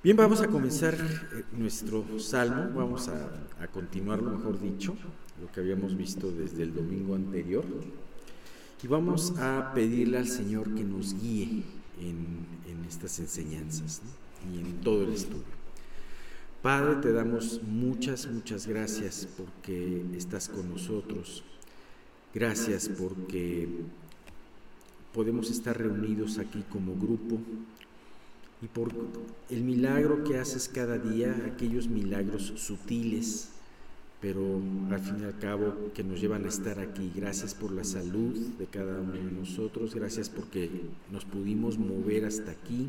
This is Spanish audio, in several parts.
Bien, vamos a comenzar eh, nuestro salmo, vamos a, continuarlo, mejor dicho, lo que habíamos visto desde el domingo anterior, y vamos a pedirle al Señor que nos guíe en, estas enseñanzas y en todo el estudio. Padre, te damos muchas, muchas gracias porque estás con nosotros. Gracias porque podemos estar reunidos aquí como grupo y por el milagro que haces cada día, aquellos milagros sutiles, pero al fin y al cabo que nos llevan a estar aquí. Gracias por la salud de cada uno de nosotros, gracias porque nos pudimos mover hasta aquí.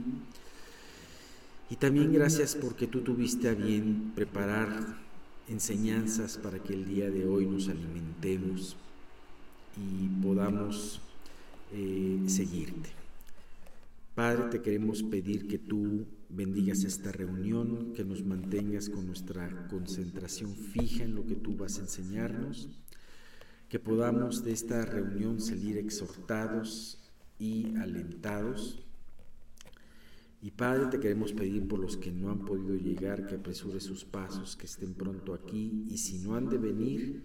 Y también gracias porque tú tuviste a bien preparar enseñanzas para que el día de hoy nos alimentemos y podamos eh, seguirte. Padre, te queremos pedir que tú bendigas esta reunión, que nos mantengas con nuestra concentración fija en lo que tú vas a enseñarnos, que podamos de esta reunión salir exhortados y alentados. Y Padre, te queremos pedir por los que no han podido llegar, que apresure sus pasos, que estén pronto aquí, y si no han de venir,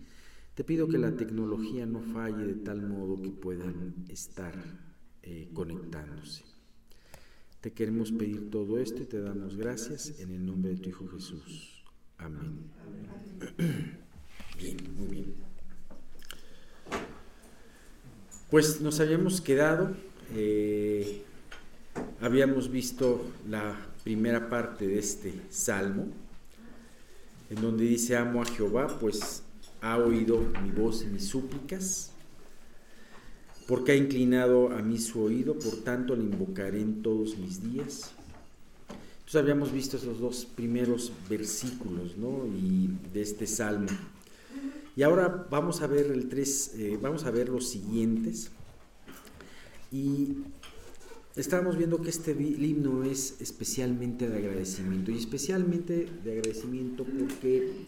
te pido que la tecnología no falle de tal modo que puedan estar eh, conectándose. Te queremos pedir todo esto y te damos gracias en el nombre de tu Hijo Jesús. Amén. Bien, muy bien. Pues nos habíamos quedado, eh, habíamos visto la primera parte de este salmo, en donde dice, amo a Jehová, pues ha oído mi voz y mis súplicas porque ha inclinado a mí su oído, por tanto le invocaré en todos mis días. Entonces habíamos visto esos dos primeros versículos ¿no? y de este salmo. Y ahora vamos a ver el tres, eh, vamos a ver los siguientes. Y estábamos viendo que este himno es especialmente de agradecimiento, y especialmente de agradecimiento porque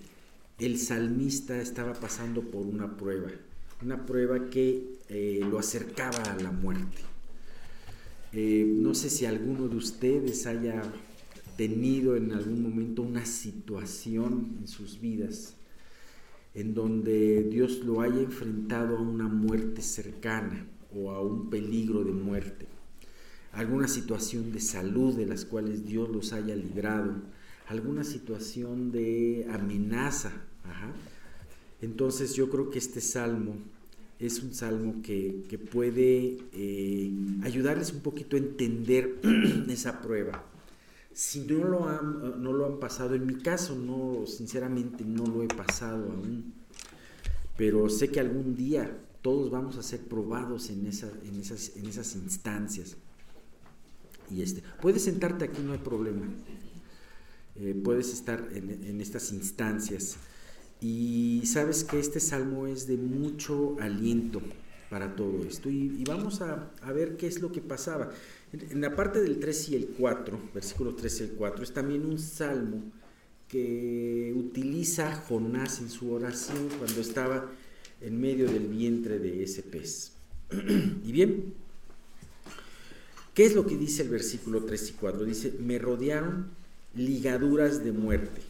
el salmista estaba pasando por una prueba una prueba que eh, lo acercaba a la muerte. Eh, no sé si alguno de ustedes haya tenido en algún momento una situación en sus vidas en donde Dios lo haya enfrentado a una muerte cercana o a un peligro de muerte, alguna situación de salud de las cuales Dios los haya librado, alguna situación de amenaza. Entonces yo creo que este salmo es un salmo que, puede eh, ayudarles un poquito a entender esa prueba. Si no lo, han, no lo han pasado, en mi caso, no, sinceramente no lo he pasado aún, pero sé que algún día todos vamos a ser probados en, en, esas, en esas instancias. Y este, puedes sentarte aquí, no hay problema. Eh, puedes estar en, en estas instancias. Y sabes que este salmo es de mucho aliento para todo esto. Y, vamos a, ver qué es lo que pasaba. En, la parte del 3 y el 4, versículo 3 y el 4, es también un salmo que utiliza Jonás en su oración cuando estaba en medio del vientre de ese pez. y bien, ¿qué es lo que dice el versículo 3 y 4? Dice, me rodearon ligaduras de muerte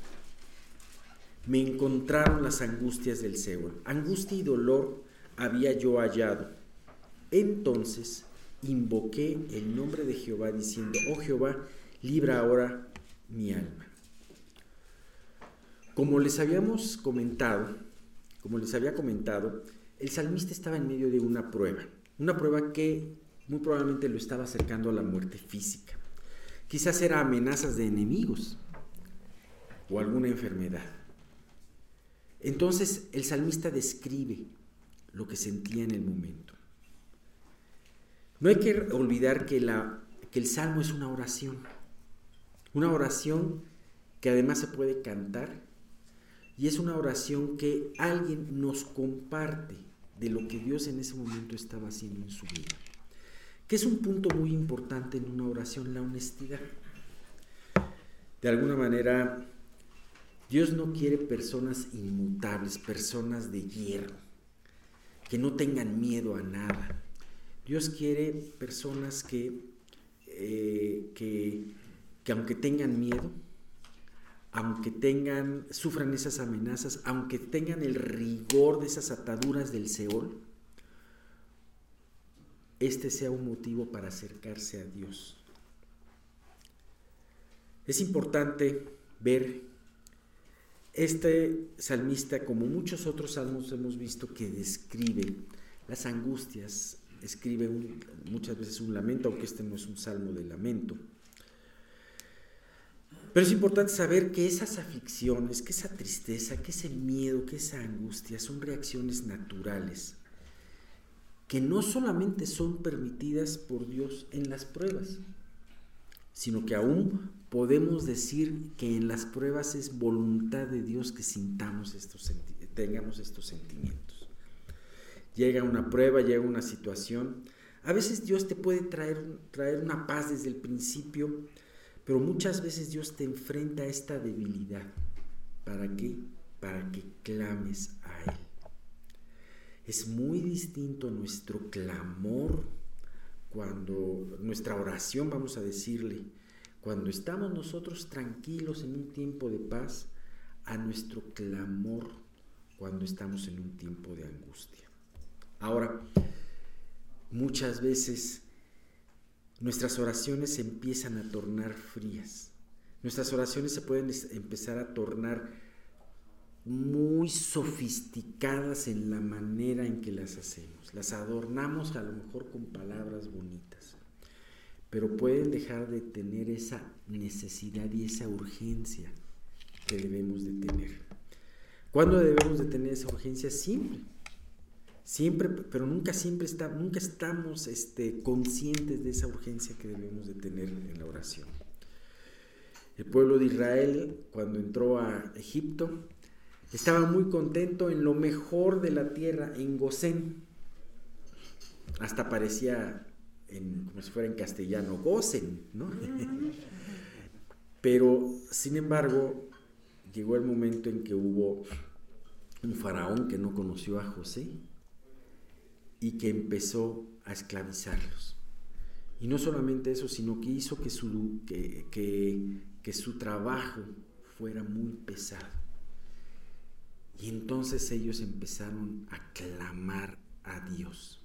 me encontraron las angustias del Seol. Angustia y dolor había yo hallado. Entonces invoqué el nombre de Jehová diciendo, oh Jehová, libra ahora mi alma. Como les habíamos comentado, como les había comentado, el salmista estaba en medio de una prueba, una prueba que muy probablemente lo estaba acercando a la muerte física. Quizás era amenazas de enemigos o alguna enfermedad. Entonces el salmista describe lo que sentía en el momento. No hay que olvidar que, el salmo es una oración, una oración que además se puede cantar y es una oración que alguien nos comparte de lo que Dios en ese momento estaba haciendo en su vida. Que es un punto muy importante en una oración, la honestidad. De alguna manera, Dios no quiere personas inmutables, personas de hierro, que no tengan miedo a nada. Dios quiere personas que, eh, que que aunque tengan miedo, aunque tengan, sufran esas amenazas, aunque tengan el rigor de esas ataduras del Seol, este sea un motivo para acercarse a Dios. Es importante ver este salmista, como muchos otros salmos hemos visto, que describe las angustias, escribe muchas veces un lamento, aunque este no es un salmo de lamento. Pero es importante saber que esas aflicciones, que esa tristeza, que ese miedo, que esa angustia son reacciones naturales que no solamente son permitidas por Dios en las pruebas, sino que aún podemos decir que en las pruebas es voluntad de Dios que sintamos estos tengamos estos sentimientos. Llega una prueba, llega una situación, a veces Dios te puede traer, traer una paz desde el principio, pero muchas veces Dios te enfrenta a esta debilidad. ¿Para qué? Para que clames a Él. Es muy distinto nuestro clamor cuando nuestra oración, vamos a decirle, cuando estamos nosotros tranquilos en un tiempo de paz, a nuestro clamor cuando estamos en un tiempo de angustia. Ahora, muchas veces nuestras oraciones se empiezan a tornar frías. Nuestras oraciones se pueden empezar a tornar muy sofisticadas en la manera en que las hacemos. Las adornamos a lo mejor con palabras bonitas, pero pueden dejar de tener esa necesidad y esa urgencia que debemos de tener. ¿Cuándo debemos de tener esa urgencia? Siempre. Siempre, pero nunca siempre está, nunca estamos este, conscientes de esa urgencia que debemos de tener en la oración. El pueblo de Israel, cuando entró a Egipto, estaba muy contento en lo mejor de la tierra, en Gosén. Hasta parecía como si fuera en castellano, Gosen, ¿no? Pero, sin embargo, llegó el momento en que hubo un faraón que no conoció a José y que empezó a esclavizarlos. Y no solamente eso, sino que hizo que su, que, que su trabajo fuera muy pesado. Y entonces ellos empezaron a clamar a Dios.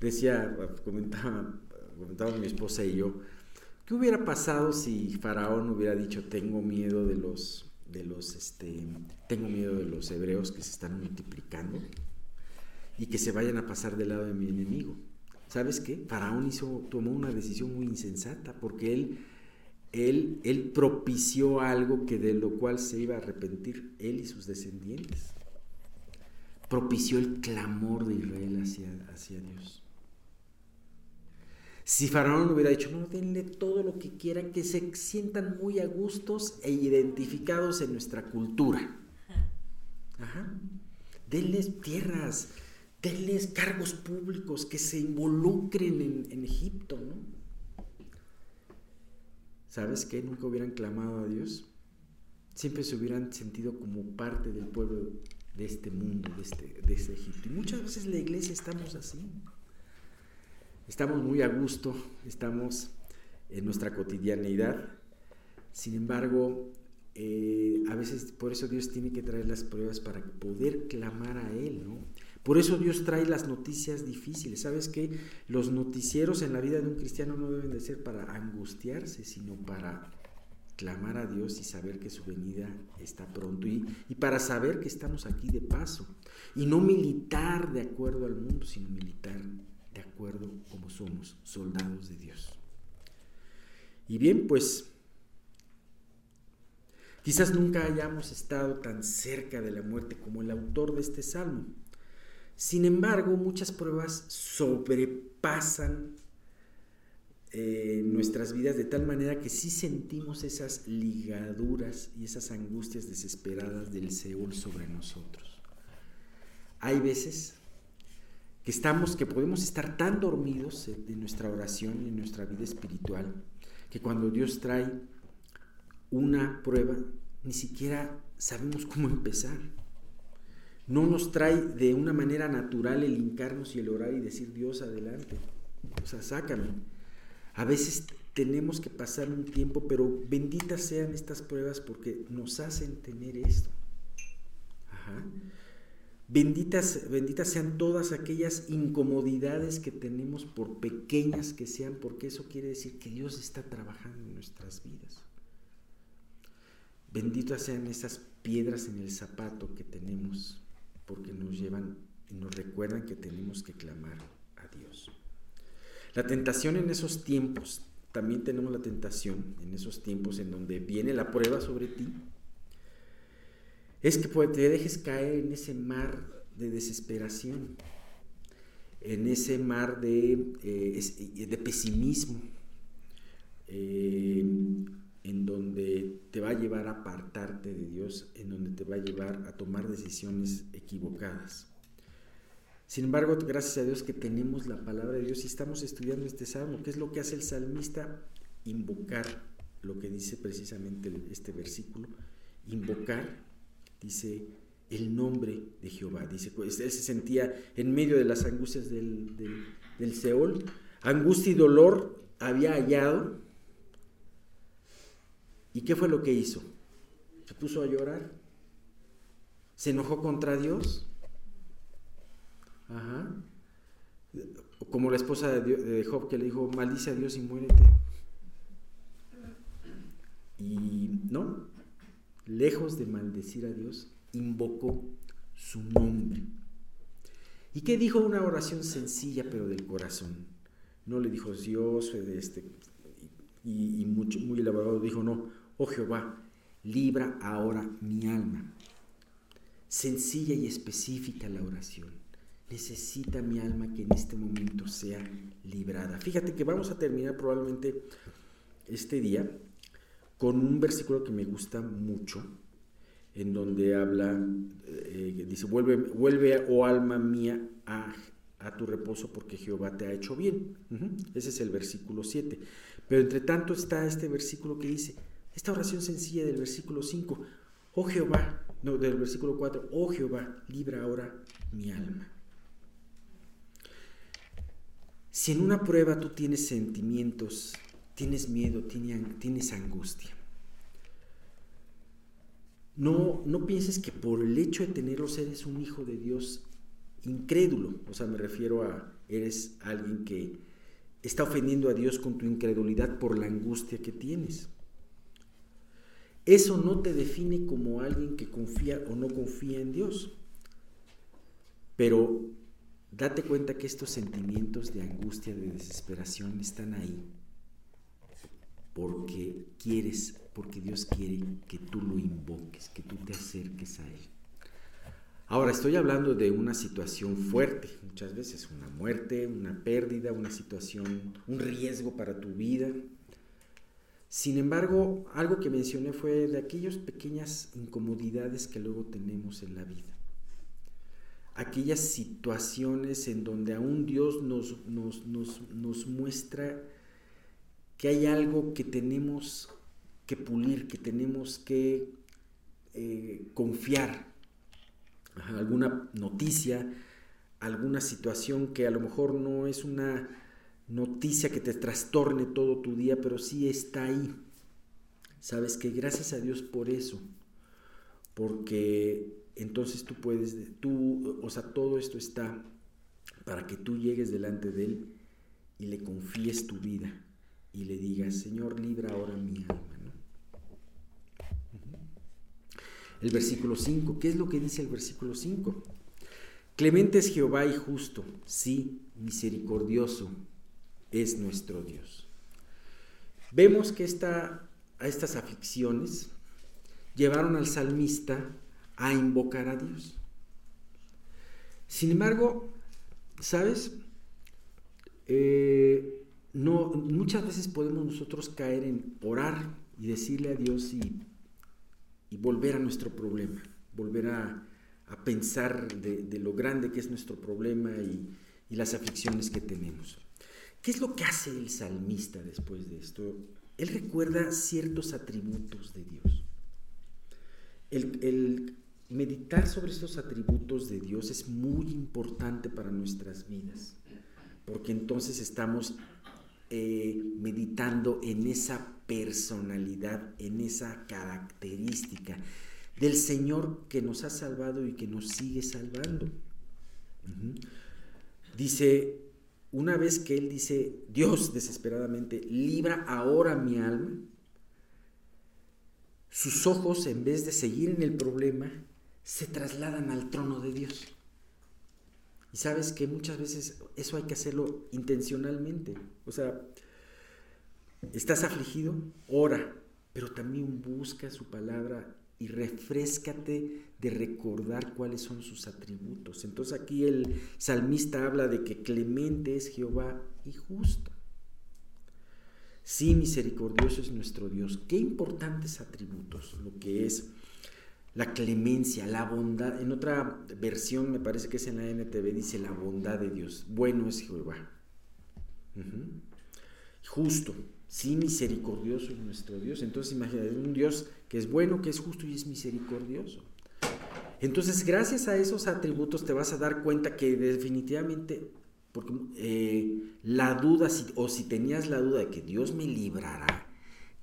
Decía, comentaba, comentaba mi esposa y yo, ¿qué hubiera pasado si Faraón hubiera dicho, tengo miedo de los, de los, este, tengo miedo de los hebreos que se están multiplicando y que se vayan a pasar del lado de mi enemigo? ¿Sabes qué? Faraón hizo, tomó una decisión muy insensata porque él él, propició algo que de lo cual se iba a arrepentir él y sus descendientes. Propició el clamor de Israel hacia, hacia Dios. Si Faraón hubiera dicho, no, denle todo lo que quieran, que se sientan muy a gustos e identificados en nuestra cultura. Ajá. Denles tierras, denles cargos públicos, que se involucren en, en Egipto, ¿no? ¿Sabes qué? Nunca hubieran clamado a Dios. Siempre se hubieran sentido como parte del pueblo de este mundo, de este, de este Egipto. Y muchas veces la iglesia estamos así. Estamos muy a gusto, estamos en nuestra cotidianidad. Sin embargo, eh, a veces por eso Dios tiene que traer las pruebas para poder clamar a Él, ¿no? Por eso Dios trae las noticias difíciles. ¿Sabes qué? Los noticieros en la vida de un cristiano no deben de ser para angustiarse, sino para clamar a Dios y saber que su venida está pronto y, y, para saber que estamos aquí de paso y no militar de acuerdo al mundo, sino militar de acuerdo como somos, soldados de Dios. Y bien, pues quizás nunca hayamos estado tan cerca de la muerte como el autor de este salmo. Sin embargo, muchas pruebas sobrepasan eh, nuestras vidas de tal manera que sí sentimos esas ligaduras y esas angustias desesperadas del Seúl sobre nosotros. Hay veces que estamos, que podemos estar tan dormidos en nuestra oración y en nuestra vida espiritual, que cuando Dios trae una prueba, ni siquiera sabemos cómo empezar no nos trae de una manera natural el hincarnos y el orar y decir Dios adelante. O sea, sácame. A veces tenemos que pasar un tiempo, pero benditas sean estas pruebas porque nos hacen tener esto. Benditas, benditas sean todas aquellas incomodidades que tenemos, por pequeñas que sean, porque eso quiere decir que Dios está trabajando en nuestras vidas. Benditas sean esas piedras en el zapato que tenemos, porque nos llevan y nos recuerdan que tenemos que clamar a Dios. La tentación en esos tiempos, también tenemos la tentación en esos tiempos en donde viene la prueba sobre ti, es que te dejes caer en ese mar de desesperación, en ese mar de, eh, de pesimismo, eh, en donde te va a llevar a apartarte de Dios, en donde te va a llevar a tomar decisiones equivocadas. Sin embargo, gracias a Dios que tenemos la palabra de Dios y estamos estudiando este salmo, ¿qué es lo que hace el salmista? Invocar lo que dice precisamente este versículo, invocar dice el nombre de Jehová. Dice, pues, él se sentía en medio de las angustias del, del, Seol, angustia y dolor había hallado. ¿Y qué fue lo que hizo? Se puso a llorar. Se enojó contra Dios. Ajá. Como la esposa de Job que le dijo, maldice a Dios y muérete. Y no, lejos de maldecir a Dios, invocó su nombre. ¿Y qué dijo una oración sencilla pero del corazón? No le dijo Dios este, y, muy elaborado, dijo no, oh Jehová, libra ahora mi alma. Sencilla y específica la oración. Necesita mi alma que en este momento sea librada. Fíjate que vamos a terminar probablemente este día con un versículo que me gusta mucho, en donde habla, eh, dice, vuelve, vuelve, oh alma mía, a, tu reposo porque Jehová te ha hecho bien. Ese es el versículo 7. Pero entre tanto está este versículo que dice, esta oración sencilla del versículo 5, oh Jehová, no, del versículo 4, oh Jehová, libra ahora mi alma. Si en una prueba tú tienes sentimientos tienes miedo, tienes angustia. No, no pienses que por el hecho de tenerlos eres un hijo de Dios incrédulo. O sea, me refiero a, eres alguien que está ofendiendo a Dios con tu incredulidad por la angustia que tienes. Eso no te define como alguien que confía o no confía en Dios. Pero date cuenta que estos sentimientos de angustia, de desesperación están ahí porque quieres, porque Dios quiere que tú lo invoques, que tú te acerques a Él. Ahora, estoy hablando de una situación fuerte, muchas veces una muerte, una pérdida, una situación, un riesgo para tu vida. Sin embargo, algo que mencioné fue de aquellas pequeñas incomodidades que luego tenemos en la vida. Aquellas situaciones en donde aún Dios nos, nos, nos, nos muestra que hay algo que tenemos que pulir, que tenemos que eh, confiar. alguna noticia, alguna situación que a lo mejor no es una noticia que te trastorne todo tu día, pero sí está ahí. Sabes que gracias a Dios por eso, porque entonces tú puedes, tú, o sea, todo esto está para que tú llegues delante de Él y le confíes tu vida y le digas, Señor, libra ahora mi alma. El versículo 5, ¿qué es lo que dice el versículo 5? Clemente es Jehová y justo, sí, misericordioso es nuestro Dios. Vemos que esta, a estas aflicciones llevaron al salmista a invocar a Dios. Sin embargo, ¿sabes? Eh, no, muchas veces podemos nosotros caer en orar y decirle a Dios y, volver a nuestro problema, volver a, pensar de, lo grande que es nuestro problema y, las aflicciones que tenemos. ¿Qué es lo que hace el salmista después de esto? Él recuerda ciertos atributos de Dios. El, meditar sobre estos atributos de Dios es muy importante para nuestras vidas, porque entonces estamos eh, meditando en esa personalidad, en esa característica del Señor que nos ha salvado y que nos sigue salvando. Dice, una vez que Él dice, Dios desesperadamente, libra ahora mi alma, sus ojos, en vez de seguir en el problema, se trasladan al trono de Dios. Y sabes que muchas veces eso hay que hacerlo intencionalmente. O sea, estás afligido, ora, pero también busca su palabra y refrescate de recordar cuáles son sus atributos. Entonces aquí el salmista habla de que clemente es Jehová y justo. Sí, misericordioso es nuestro Dios. Qué importantes atributos, lo que es la clemencia, la bondad. En otra versión, me parece que es en la NTV, dice la bondad de Dios. Bueno es Jehová. Justo, sí, misericordioso es nuestro Dios. Entonces, imagínate, un Dios que es bueno, que es justo y es misericordioso. Entonces, gracias a esos atributos te vas a dar cuenta que definitivamente porque eh, la duda, o si tenías la duda de que Dios me librará,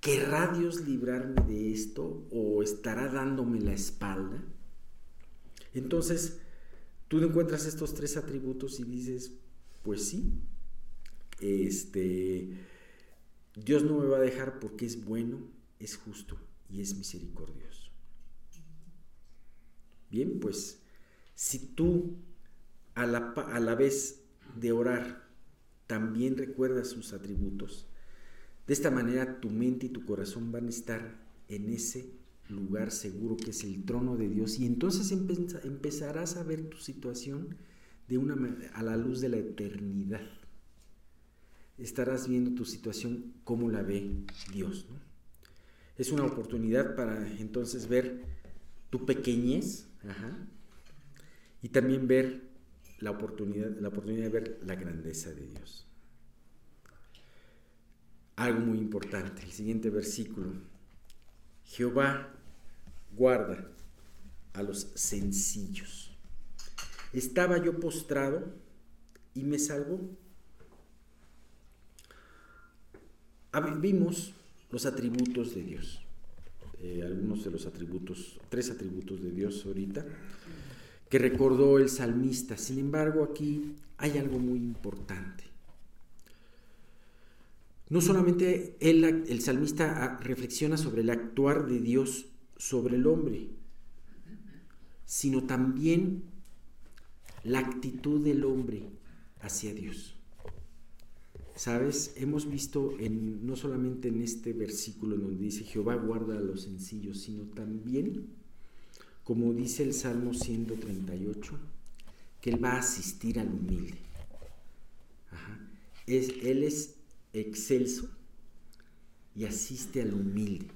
¿querrá Dios librarme de esto o estará dándome la espalda? Entonces, tú encuentras estos tres atributos y dices, pues sí, este, Dios no me va a dejar porque es bueno, es justo y es misericordioso. Bien, pues si tú a la, a la vez de orar también recuerda sus atributos, de esta manera tu mente y tu corazón van a estar en ese lugar seguro que es el trono de Dios y entonces empezarás a ver tu situación de una a la luz de la eternidad. Estarás viendo tu situación como la ve Dios. Es una oportunidad para entonces ver tu pequeñez y también ver la oportunidad, la oportunidad de ver la grandeza de Dios. Algo muy importante, el siguiente versículo. Jehová guarda a los sencillos. Estaba yo postrado y me salvó. Vimos los atributos de Dios. Eh, algunos de los atributos, tres atributos de Dios ahorita que recordó el salmista. Sin embargo, aquí hay algo muy importante. No solamente el salmista reflexiona sobre el actuar de Dios sobre el hombre, sino también la actitud del hombre hacia Dios. Sabes, hemos visto en, no solamente en este versículo donde dice Jehová guarda a los sencillos, sino también como dice el Salmo 138, que Él va a asistir al humilde. Es, él es excelso y asiste al humilde,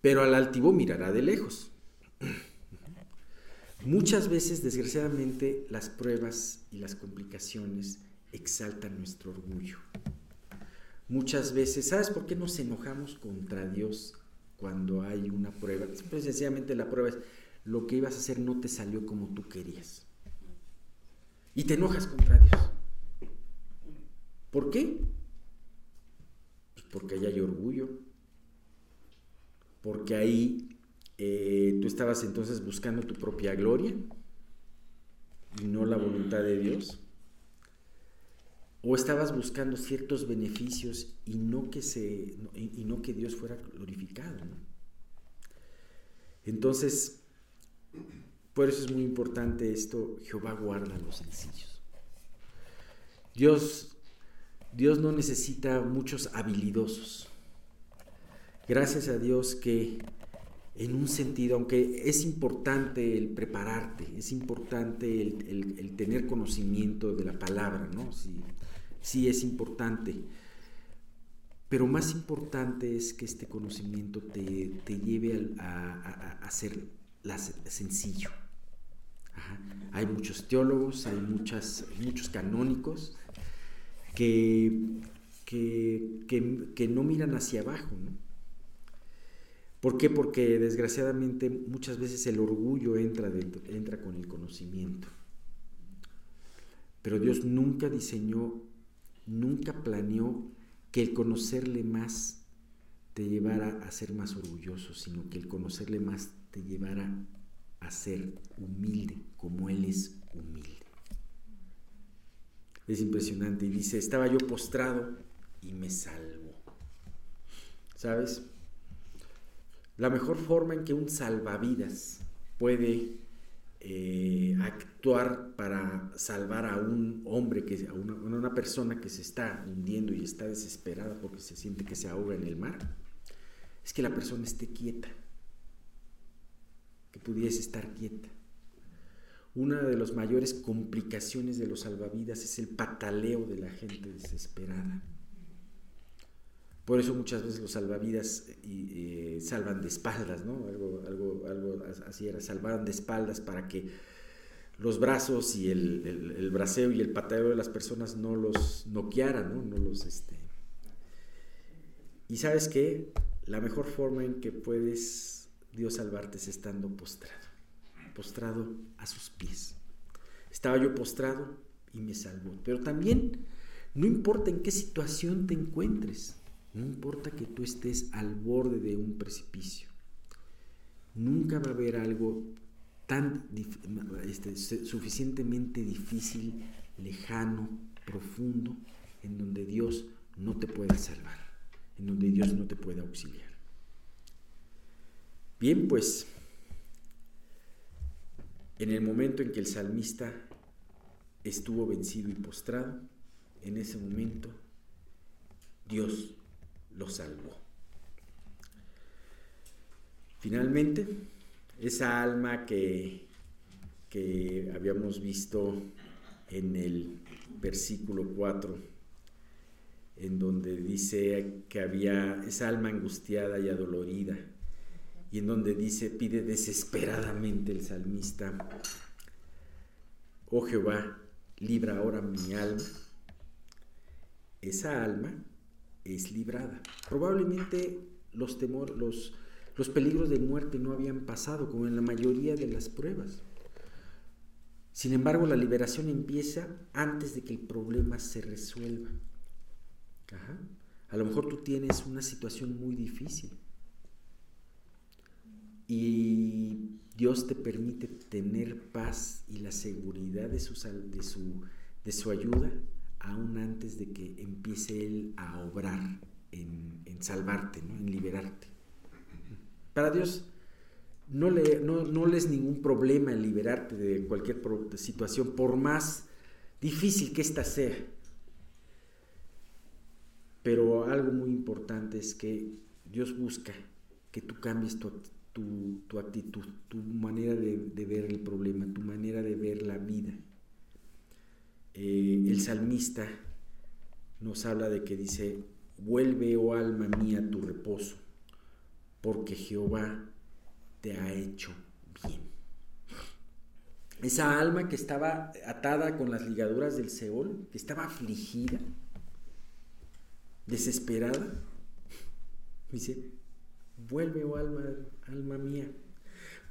pero al altivo mirará de lejos. Muchas veces, desgraciadamente, las pruebas y las complicaciones exaltan nuestro orgullo. Muchas veces, ¿sabes por qué nos enojamos contra Dios cuando hay una prueba. Pues sencillamente la prueba es lo que ibas a hacer no te salió como tú querías. Y te enojas contra Dios. ¿Por qué? Pues porque ahí hay orgullo. Porque ahí eh, tú estabas entonces buscando tu propia gloria y no la voluntad de Dios o estabas buscando ciertos beneficios y no que, se, y no que Dios fuera glorificado. Entonces, por eso es muy importante esto, Jehová guarda los sencillos. Dios, Dios no necesita muchos habilidosos. Gracias a Dios que en un sentido, aunque es importante el prepararte, es importante el, tener conocimiento de la palabra, ¿no? Sí es importante. Pero más importante es que este conocimiento te, lleve a, a, ser sencillo. Hay muchos teólogos, hay muchas, muchos canónicos que, que, no miran hacia abajo. ¿Por qué? Porque desgraciadamente muchas veces el orgullo entra, dentro, entra con el conocimiento. Pero Dios nunca diseñó nunca planeó que el conocerle más te llevara a ser más orgulloso, sino que el conocerle más te llevara a ser humilde, como Él es humilde. Es impresionante. Y dice, estaba yo postrado y me salvo. ¿Sabes? La mejor forma en que un salvavidas puede eh, actuar para salvar a un hombre, que, a una, una, persona que se está hundiendo y está desesperada porque se siente que se ahoga en el mar, es que la persona esté quieta, que pudiese estar quieta. Una de las mayores complicaciones de los salvavidas es el pataleo de la gente desesperada. Por eso muchas veces los salvavidas eh, salvan de espaldas, ¿no? Algo, algo, algo así era, salvaban de espaldas para que los brazos y el, el, braceo y el pataleo de las personas no los noquearan, ¿no? no los, este... Y sabes qué? La mejor forma en que puedes Dios salvarte es estando postrado postrado a sus pies. Estaba yo postrado y me salvó. Pero también no importa en qué situación te encuentres, no importa que tú estés al borde de un precipicio. Nunca va a haber algo tan este, suficientemente difícil, lejano, profundo, en donde Dios no te pueda salvar, en donde Dios no te pueda auxiliar. Bien, pues en el momento en que el salmista estuvo vencido y postrado, en ese momento Dios lo salvó. Finalmente, esa alma que, que habíamos visto en el versículo 4, en donde dice que había esa alma angustiada y adolorida, y en donde dice, pide desesperadamente el salmista, oh Jehová, libra ahora mi alma. Esa alma es librada. Probablemente los, temor, los, los peligros de muerte no habían pasado, como en la mayoría de las pruebas. Sin embargo, la liberación empieza antes de que el problema se resuelva. A lo mejor tú tienes una situación muy difícil y Dios te permite tener paz y la seguridad de su, de su, de su ayuda aún antes de que empiece Él a obrar en, salvarte, en liberarte. Para Dios no le, no, es ningún problema en liberarte de cualquier situación, por más difícil que ésta sea. Pero algo muy importante es que Dios busca que tú cambies tu, tu, actitud, tu manera de, ver el problema, tu manera de ver la vida. Eh, el salmista nos habla de que dice, vuelve, oh alma mía, tu reposo, porque Jehová te ha hecho bien. Esa alma que estaba atada con las ligaduras del Seol, que estaba afligida, desesperada, dice, Vuelve, oh alma, alma mía.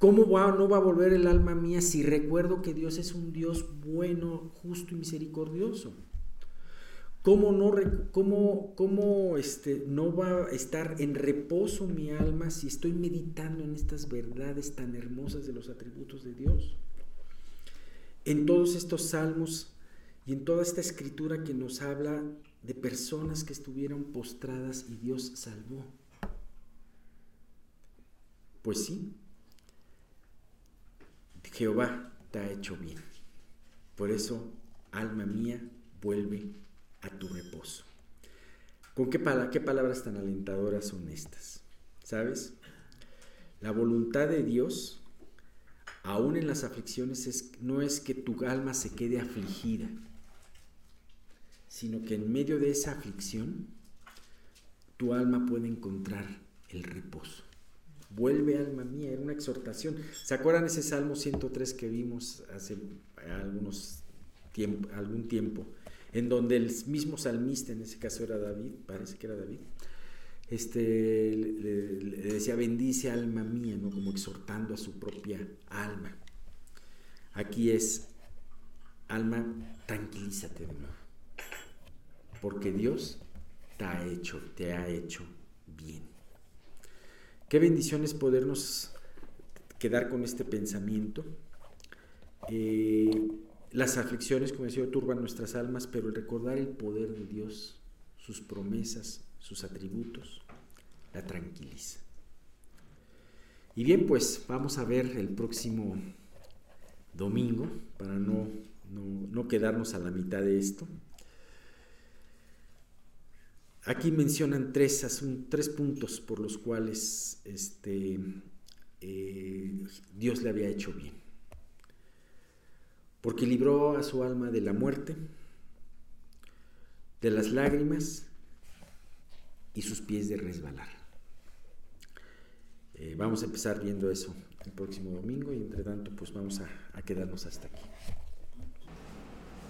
¿Cómo no va a volver el alma mía si recuerdo que Dios es un Dios bueno, justo y misericordioso? ¿Cómo no, cómo, cómo este, no va a estar en reposo mi alma si estoy meditando en estas verdades tan hermosas de los atributos de Dios? En todos estos salmos y en toda esta escritura que nos habla de personas que estuvieron postradas y Dios salvó. Pues sí, Jehová te ha hecho bien. Por eso, alma mía, vuelve a tu reposo. ¿Con qué, qué palabras tan alentadoras son estas? ¿Sabes? La voluntad de Dios, aún en las aflicciones, es, no es que tu alma se quede afligida, sino que en medio de esa aflicción, tu alma puede encontrar el reposo. Vuelve alma mía, era una exhortación. ¿Se acuerdan ese Salmo 103 que vimos hace algunos tiempo, algún tiempo? En donde el mismo salmista, en ese caso era David, parece que era David, este, le, decía, bendice alma mía, ¿no? como exhortando a su propia alma. Aquí es, alma, tranquilízate de nuevo. porque Dios te ha hecho, te ha hecho bien. Qué bendición es podernos quedar con este pensamiento. Eh, las aflicciones, como decía, turban nuestras almas, pero el recordar el poder de Dios, sus promesas, sus atributos, la tranquiliza. Y bien, pues vamos a ver el próximo domingo, para no, no, quedarnos a la mitad de esto. Aquí mencionan tres, tres puntos por los cuales este, eh, Dios le había hecho bien. Porque libró a su alma de la muerte, de las lágrimas y sus pies de resbalar. Eh, vamos a empezar viendo eso el próximo domingo y entre tanto pues vamos a, a quedarnos hasta aquí.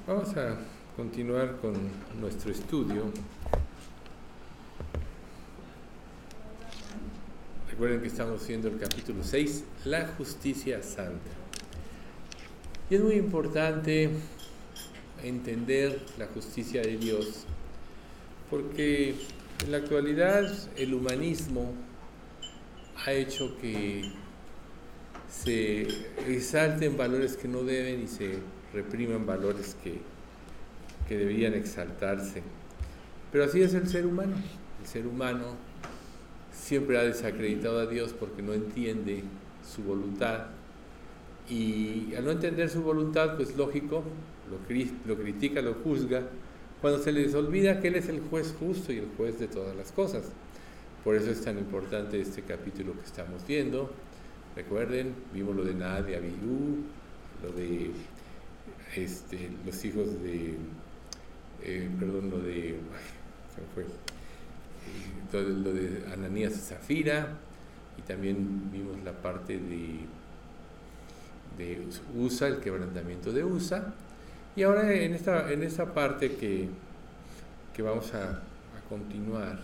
Vamos a continuar con nuestro estudio. Recuerden que estamos viendo el capítulo 6, la justicia santa. Y es muy importante entender la justicia de Dios, porque en la actualidad el humanismo ha hecho que se exalten valores que no deben y se repriman valores que, que deberían exaltarse. Pero así es el ser humano. El ser humano siempre ha desacreditado a Dios porque no entiende su voluntad. Y al no entender su voluntad, pues lógico, lo, lo critica, lo juzga, cuando se les olvida que Él es el juez justo y el juez de todas las cosas. Por eso es tan importante este capítulo que estamos viendo. Recuerden, vimos lo de Nadia Abiú, lo de este, los hijos de, eh, perdón, lo de, ay, fue? Eh, lo de Ananías y Zafira, y también vimos la parte de, de USA, el quebrantamiento de USA. Y ahora en esta, en esta parte que, que vamos a, a continuar,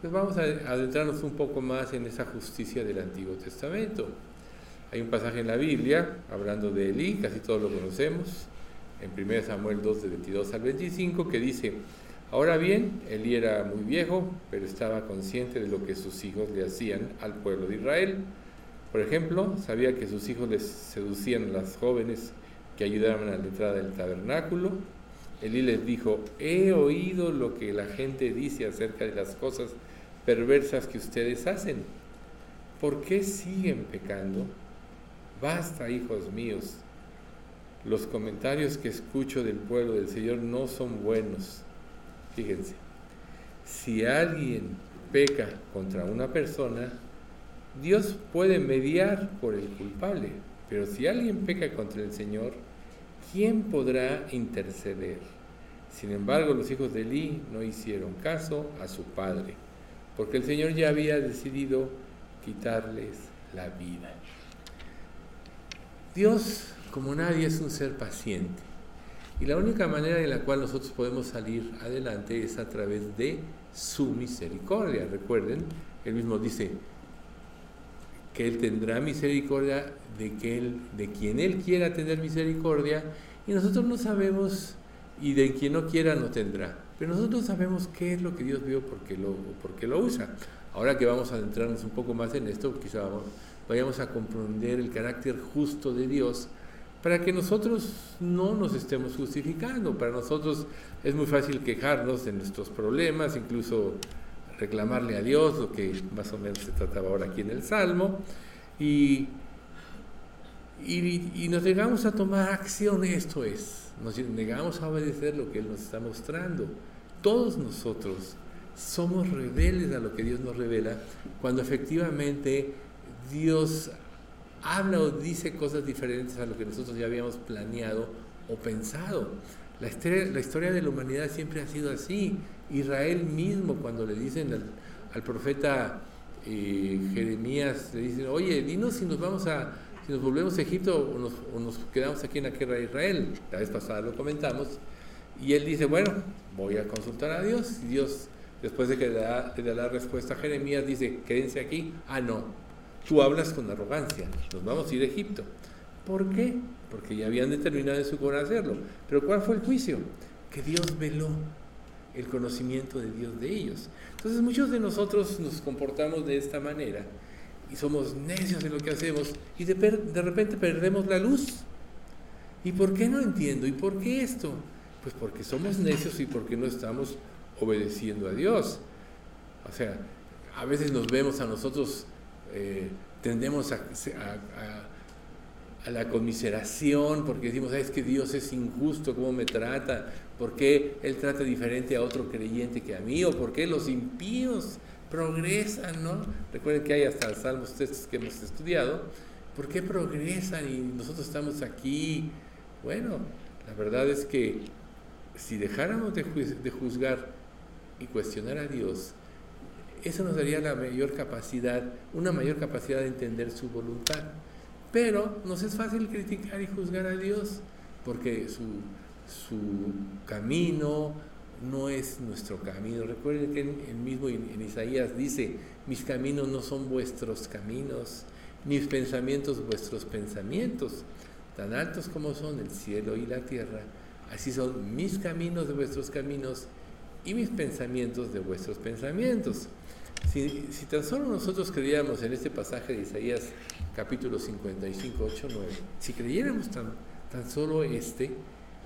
pues vamos a adentrarnos un poco más en esa justicia del Antiguo Testamento. Hay un pasaje en la Biblia hablando de Elí, casi todos lo conocemos, en 1 Samuel 2, de 22 al 25, que dice, ahora bien, Elí era muy viejo, pero estaba consciente de lo que sus hijos le hacían al pueblo de Israel. Por ejemplo, sabía que sus hijos les seducían a las jóvenes que ayudaban a la entrada del tabernáculo, Elí les dijo, he oído lo que la gente dice acerca de las cosas perversas que ustedes hacen. ¿Por qué siguen pecando? Basta, hijos míos. Los comentarios que escucho del pueblo del Señor no son buenos. Fíjense, si alguien peca contra una persona, Dios puede mediar por el culpable, pero si alguien peca contra el Señor, ¿quién podrá interceder? Sin embargo, los hijos de Eli no hicieron caso a su padre porque el Señor ya había decidido quitarles la vida. Dios, como nadie, es un ser paciente. Y la única manera en la cual nosotros podemos salir adelante es a través de su misericordia. Recuerden, él mismo dice que él tendrá misericordia de, que de quien él quiera tener misericordia y nosotros no sabemos y de quien no quiera no tendrá. Pero nosotros sabemos qué es lo que Dios vio porque lo, porque lo usa. Ahora que vamos a adentrarnos un poco más en esto, quizá vayamos a comprender el carácter justo de Dios para que nosotros no nos estemos justificando. Para nosotros es muy fácil quejarnos de nuestros problemas, incluso reclamarle a Dios, lo que más o menos se trataba ahora aquí en el Salmo, y, y, nos negamos a tomar acción, esto es, nos negamos a obedecer lo que Él nos está mostrando. Todos nosotros somos rebeldes a lo que Dios nos revela cuando efectivamente Dios habla o dice cosas diferentes a lo que nosotros ya habíamos planeado o pensado. La historia, de la humanidad siempre ha sido así. Israel mismo, cuando le dicen al, profeta eh, Jeremías, le dicen, oye, dinos si nos vamos a, si nos volvemos a Egipto o nos, quedamos aquí en la tierra de Israel. La vez pasada lo comentamos. Y él dice, bueno, voy a consultar a Dios. Y Dios, después de que le da, la respuesta a Jeremías, dice, quédense aquí. Ah, no, tú hablas con arrogancia, nos vamos a ir a Egipto. ¿Por qué? Porque ya habían determinado en su corazón hacerlo. Pero ¿cuál fue el juicio? Que Dios veló. el conocimiento de Dios de ellos. Entonces muchos de nosotros nos comportamos de esta manera y somos necios en lo que hacemos y de, de repente perdemos la luz. ¿Y por qué no entiendo? ¿Y por qué esto? Pues porque somos necios y porque no estamos obedeciendo a Dios. O sea, a veces nos vemos a nosotros, eh, tendemos a, a, la conmiseración porque decimos, es que Dios es injusto, ¿cómo me trata? ¿Por qué Él trata diferente a otro creyente que a mí? ¿O por qué los impíos progresan? ¿no? Recuerden que hay hasta salmos textos que hemos estudiado. ¿Por qué progresan y nosotros estamos aquí? Bueno, la verdad es que si dejáramos de, juzgar y cuestionar a Dios, eso nos daría la mayor capacidad, una mayor capacidad de entender su voluntad. Pero nos es fácil criticar y juzgar a Dios, porque su, su camino no es nuestro camino. Recuerden que el mismo en Isaías dice, mis caminos no son vuestros caminos, mis pensamientos vuestros pensamientos, tan altos como son el cielo y la tierra Así son mis caminos de vuestros caminos y mis pensamientos de vuestros pensamientos. Si, tan solo nosotros creyéramos en este pasaje de Isaías capítulo 55, 8, 9, si creyéramos tan, tan solo este,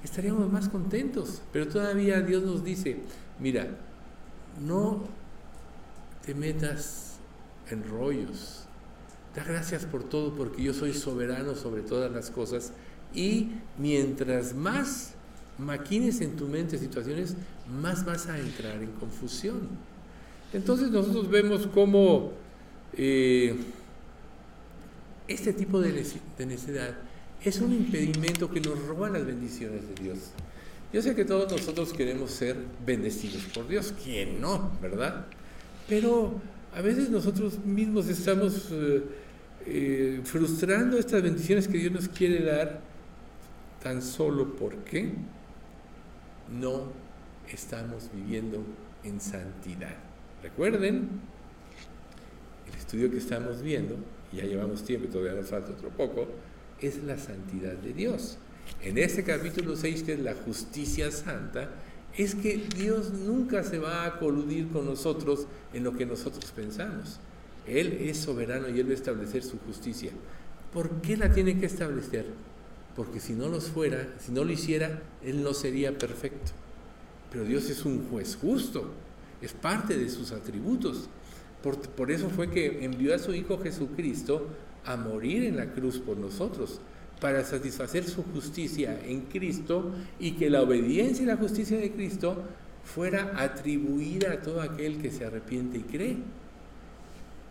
estaríamos más contentos. Pero todavía Dios nos dice, mira, no te metas en rollos. Da gracias por todo porque yo soy soberano sobre todas las cosas y mientras más maquines en tu mente situaciones, más vas a entrar en confusión. Entonces nosotros vemos cómo eh, este tipo de necesidad es un impedimento que nos roba las bendiciones de Dios. Yo sé que todos nosotros queremos ser bendecidos por Dios, ¿quién no? ¿Verdad? Pero a veces nosotros mismos estamos eh, eh, frustrando estas bendiciones que Dios nos quiere dar tan solo porque no estamos viviendo en santidad. Recuerden, el estudio que estamos viendo, ya llevamos tiempo y todavía nos falta otro poco, es la santidad de Dios. En este capítulo 6, que es la justicia santa, es que Dios nunca se va a coludir con nosotros en lo que nosotros pensamos. Él es soberano y Él va a establecer su justicia. ¿Por qué la tiene que establecer? porque si no los fuera, si no lo hiciera, Él no sería perfecto. Pero Dios es un juez justo, es parte de sus atributos. Por, por, eso fue que envió a su Hijo Jesucristo a morir en la cruz por nosotros, para satisfacer su justicia en Cristo y que la obediencia y la justicia de Cristo fuera atribuida a todo aquel que se arrepiente y cree.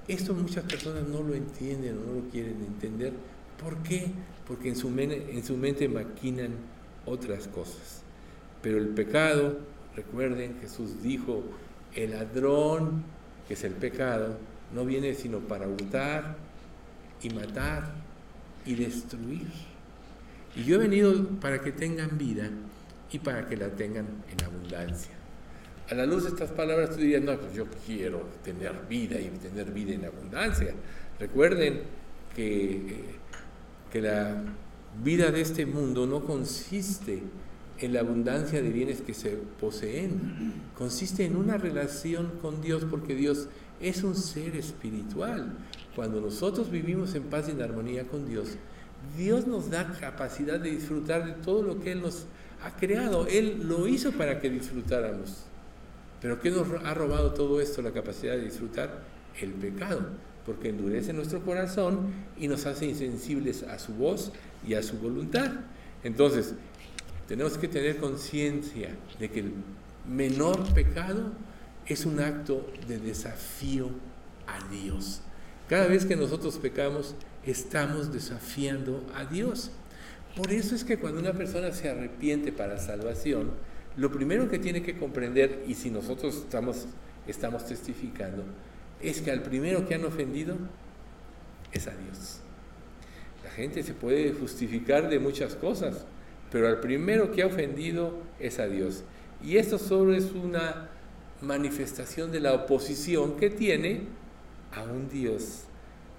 Esto muchas personas no lo entienden o no lo quieren entender. ¿Por qué? porque en su, en su mente maquinan otras cosas. Pero el pecado, recuerden, Jesús dijo, el ladrón, que es el pecado, no viene sino para hurtar y matar y destruir. Y yo he venido para que tengan vida y para que la tengan en abundancia. A la luz de estas palabras tú dirías, no, pues yo quiero tener vida y tener vida en abundancia. Recuerden que eh, que la vida de este mundo no consiste en la abundancia de bienes que se poseen, consiste en una relación con Dios porque Dios es un ser espiritual. Cuando nosotros vivimos en paz y en armonía con Dios, Dios nos da capacidad de disfrutar de todo lo que Él nos ha creado. Él lo hizo para que disfrutáramos. Pero ¿qué nos ha robado todo esto, la capacidad de disfrutar? El pecado porque endurece nuestro corazón y nos hace insensibles a su voz y a su voluntad. Entonces, tenemos que tener conciencia de que el menor pecado es un acto de desafío a Dios. Cada vez que nosotros pecamos, estamos desafiando a Dios. Por eso es que cuando una persona se arrepiente para salvación, lo primero que tiene que comprender, y si nosotros estamos, estamos testificando, es que al primero que han ofendido es a Dios. La gente se puede justificar de muchas cosas, pero al primero que ha ofendido es a Dios. Y esto solo es una manifestación de la oposición que tiene a un Dios,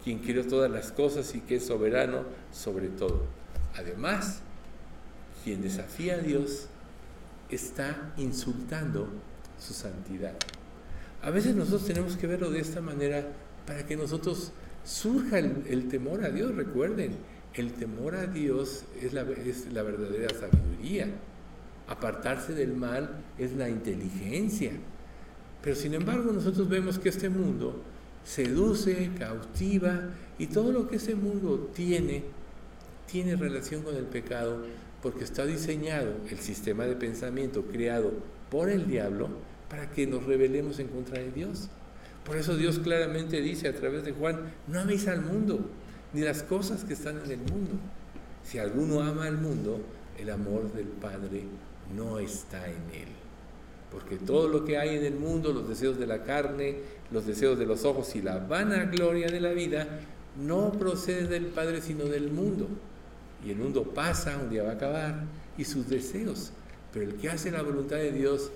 quien creó todas las cosas y que es soberano sobre todo. Además, quien desafía a Dios está insultando su santidad. A veces nosotros tenemos que verlo de esta manera para que nosotros surja el, temor a Dios. Recuerden, el temor a Dios es la, verdadera sabiduría. Apartarse del mal es la inteligencia. Pero sin embargo nosotros vemos que este mundo seduce, cautiva y todo lo que ese mundo tiene, tiene relación con el pecado porque está diseñado el sistema de pensamiento creado por el diablo para que nos rebelemos en contra de Dios. Por eso Dios claramente dice a través de Juan, no améis al mundo, ni las cosas que están en el mundo. Si alguno ama al mundo, el amor del Padre no está en él. Porque todo lo que hay en el mundo, los deseos de la carne, los deseos de los ojos y la vana gloria de la vida, no procede del Padre sino del mundo. Y el mundo pasa, un día va a acabar, y sus deseos. Pero el que hace la voluntad de Dios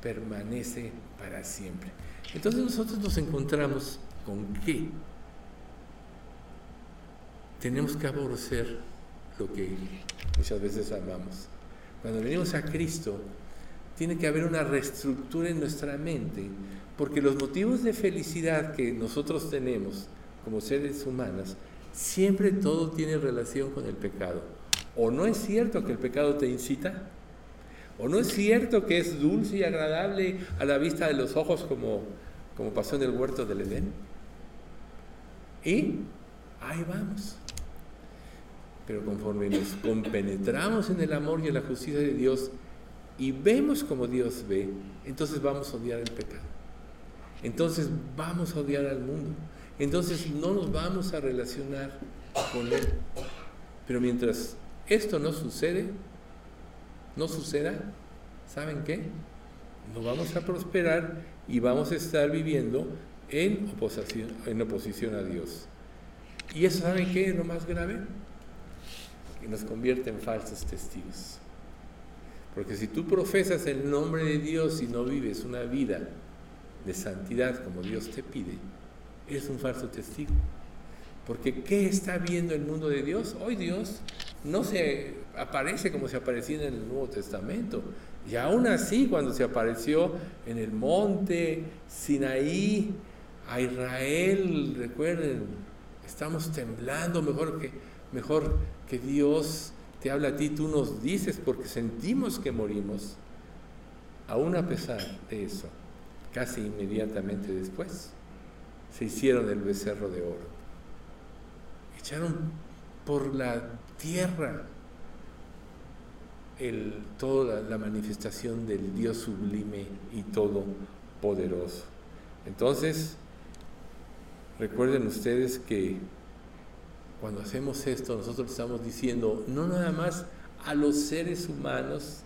permanece para siempre. Entonces nosotros nos encontramos con qué tenemos que aborrecer lo que muchas veces amamos. Cuando venimos a Cristo, tiene que haber una reestructura en nuestra mente, porque los motivos de felicidad que nosotros tenemos como seres humanos, siempre todo tiene relación con el pecado. ¿O no es cierto que el pecado te incita? ¿O no es cierto que es dulce y agradable a la vista de los ojos como, como pasó en el huerto del Edén? Y ahí vamos. Pero conforme nos compenetramos en el amor y en la justicia de Dios y vemos como Dios ve, entonces vamos a odiar el pecado. Entonces vamos a odiar al mundo. Entonces no nos vamos a relacionar con Él. Pero mientras esto no sucede, no suceda, ¿saben qué? No vamos a prosperar y vamos a estar viviendo en oposición, en oposición a Dios. Y eso, ¿saben qué es lo más grave? Nos convierte en falsos testigos. Porque si tú profesas el nombre de Dios y no vives una vida de santidad como Dios te pide, eres un falso testigo. Porque ¿qué está viendo el mundo de Dios? Hoy Dios no se aparece como se aparecía en el Nuevo Testamento. Y aún así, cuando se apareció en el monte Sinaí, a Israel, recuerden, estamos temblando mejor que, mejor que Dios te habla a ti, tú nos dices porque sentimos que morimos. Aún a pesar de eso, casi inmediatamente después, se hicieron el becerro de oro. Echaron por la tierra el, toda la, manifestación del Dios sublime y todopoderoso. Entonces, recuerden ustedes que cuando hacemos esto, nosotros estamos diciendo no nada más a los seres humanos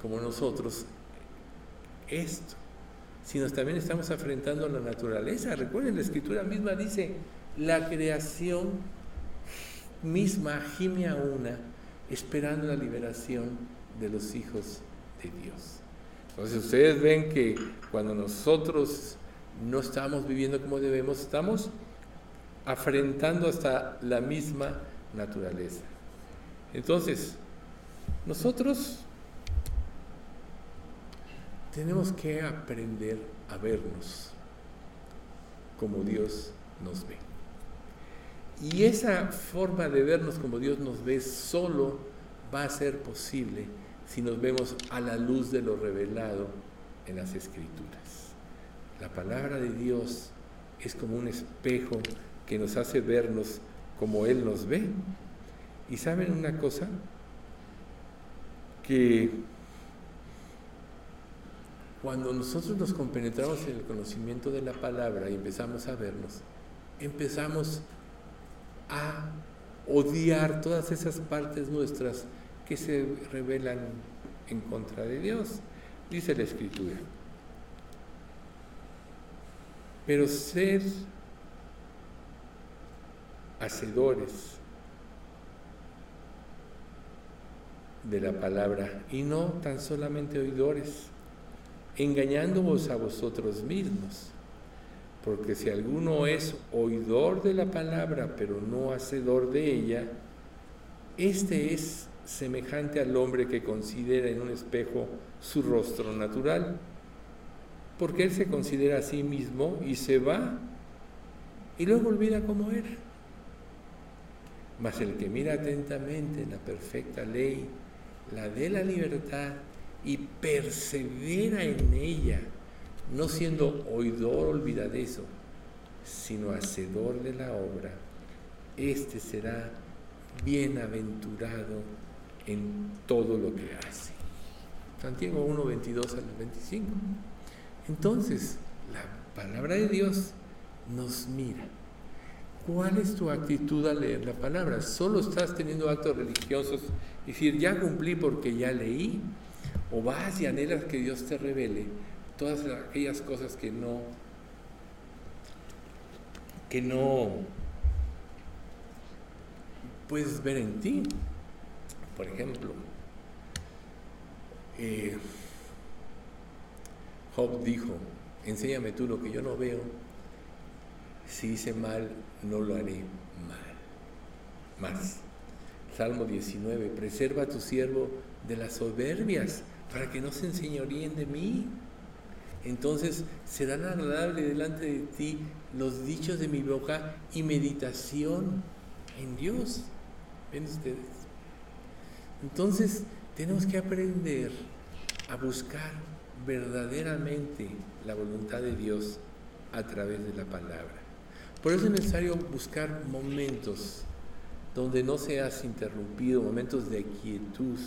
como nosotros esto, sino también estamos afrentando a la naturaleza. Recuerden, la escritura misma dice, la creación misma gime a una esperando la liberación de los hijos de Dios. Entonces ustedes ven que cuando nosotros no estamos viviendo como debemos, estamos afrentando hasta la misma naturaleza. Entonces, nosotros tenemos que aprender a vernos como Dios nos ve. Y esa forma de vernos como Dios nos ve solo va a ser posible si nos vemos a la luz de lo revelado en las escrituras. La palabra de Dios es como un espejo que nos hace vernos como Él nos ve. Y saben una cosa, que cuando nosotros nos compenetramos en el conocimiento de la palabra y empezamos a vernos, empezamos a odiar todas esas partes nuestras que se rebelan en contra de Dios, dice la Escritura. Pero ser hacedores de la palabra y no tan solamente oidores, engañándoos a vosotros mismos. Porque si alguno es oidor de la palabra, pero no hacedor de ella, este es semejante al hombre que considera en un espejo su rostro natural porque él se considera a sí mismo y se va y luego olvida cómo era. Mas el que mira atentamente la perfecta ley, la de la libertad, y persevera en ella, no siendo oidor olvidadizo, sino hacedor de la obra, este será bienaventurado en todo lo que hace. Santiago 1, 22 al 25. Entonces, la palabra de Dios nos mira. ¿Cuál es tu actitud al leer la palabra? ¿Solo estás teniendo actos religiosos y decir, ya cumplí porque ya leí? ¿O vas y anhelas que Dios te revele todas aquellas cosas que no, que no puedes ver en ti? Por ejemplo, eh, Job dijo, enséñame tú lo que yo no veo, si hice mal, no lo haré mal. Más. Salmo 19, preserva a tu siervo de las soberbias, para que no se enseñoríen de mí. Entonces serán agradables delante de ti los dichos de mi boca y meditación en Dios. ¿Ven ustedes? Entonces tenemos que aprender a buscar verdaderamente la voluntad de Dios a través de la palabra. Por eso es necesario buscar momentos donde no seas interrumpido, momentos de quietud.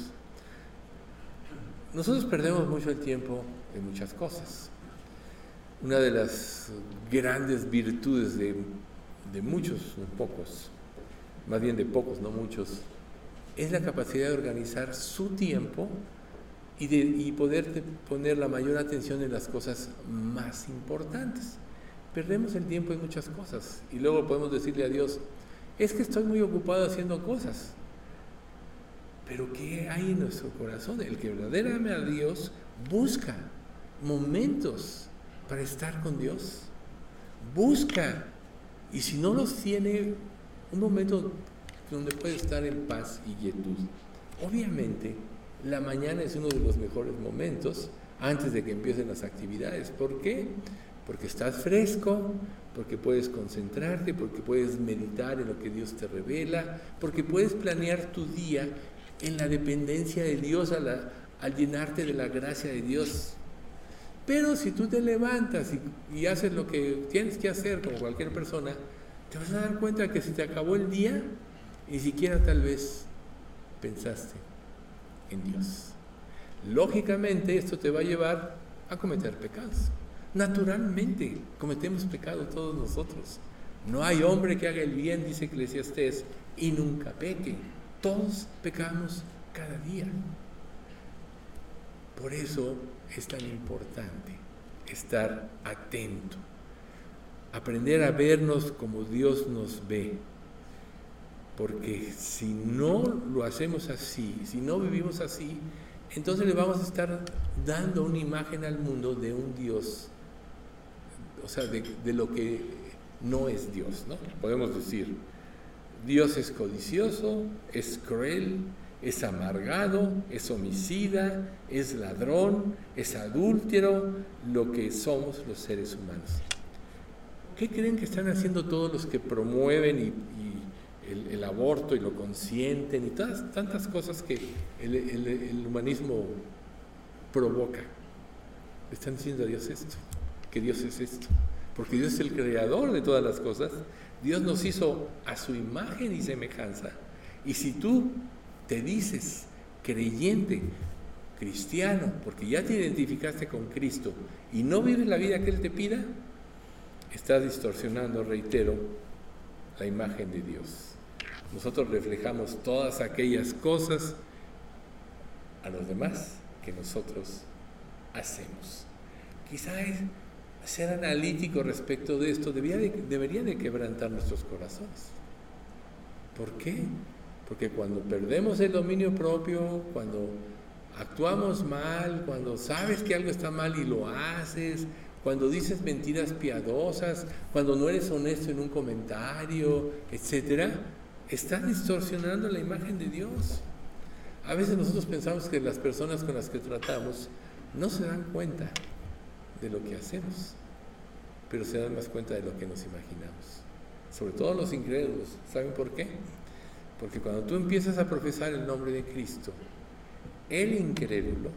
Nosotros perdemos mucho el tiempo en muchas cosas. Una de las grandes virtudes de, muchos, no pocos, más bien de pocos, no muchos, es la capacidad de organizar su tiempo y, de, y poder poner la mayor atención en las cosas más importantes. Perdemos el tiempo en muchas cosas y luego podemos decirle a Dios, es que estoy muy ocupado haciendo cosas. Pero ¿qué hay en nuestro corazón? El que verdaderamente a Dios busca momentos para estar con Dios. Busca. Y si no los tiene, un momento donde puede estar en paz y quietud. Obviamente, la mañana es uno de los mejores momentos antes de que empiecen las actividades. ¿Por qué? Porque estás fresco, porque puedes concentrarte, porque puedes meditar en lo que Dios te revela, porque puedes planear tu día en la dependencia de Dios al, llenarte de la gracia de Dios. Pero si tú te levantas y, y haces lo que tienes que hacer como cualquier persona, te vas a dar cuenta que si te acabó el día, ni siquiera tal vez pensaste en Dios. Lógicamente esto te va a llevar a cometer pecados. Naturalmente cometemos pecado todos nosotros. No hay hombre que haga el bien, dice Eclesiastés, y nunca peque. Todos pecamos cada día. Por eso es tan importante estar atento, aprender a vernos como Dios nos ve, porque si no lo hacemos así, si no vivimos así, entonces le vamos a estar dando una imagen al mundo de un Dios, o sea, de, lo que no es Dios, ¿no? Podemos decir, Dios es codicioso, es cruel, es amargado, es homicida, es ladrón, es adúltero, lo que somos los seres humanos. ¿Qué creen que están haciendo todos los que promueven y, el, aborto y lo consienten y todas tantas cosas que el, humanismo provoca. Están diciendo a Dios esto, que Dios es esto, porque Dios es el creador de todas las cosas. Dios nos hizo a su imagen y semejanza. Y si tú te dices creyente, cristiano, porque ya te identificaste con Cristo y no vives la vida que Él te pida, estás distorsionando, reitero, la imagen de Dios nosotros reflejamos todas aquellas cosas a los demás que nosotros hacemos. Quizá ser analítico respecto de esto debería de, de quebrantar nuestros corazones. ¿Por qué? Porque cuando perdemos el dominio propio, cuando actuamos mal, cuando sabes que algo está mal y lo haces, cuando dices mentiras piadosas, cuando no eres honesto en un comentario, etcétera, está distorsionando la imagen de Dios. A veces nosotros pensamos que las personas con las que tratamos no se dan cuenta de lo que hacemos, pero se dan más cuenta de lo que nos imaginamos. Sobre todo los incrédulos. ¿Saben por qué? Porque cuando tú empiezas a profesar el nombre de Cristo, el incrédulo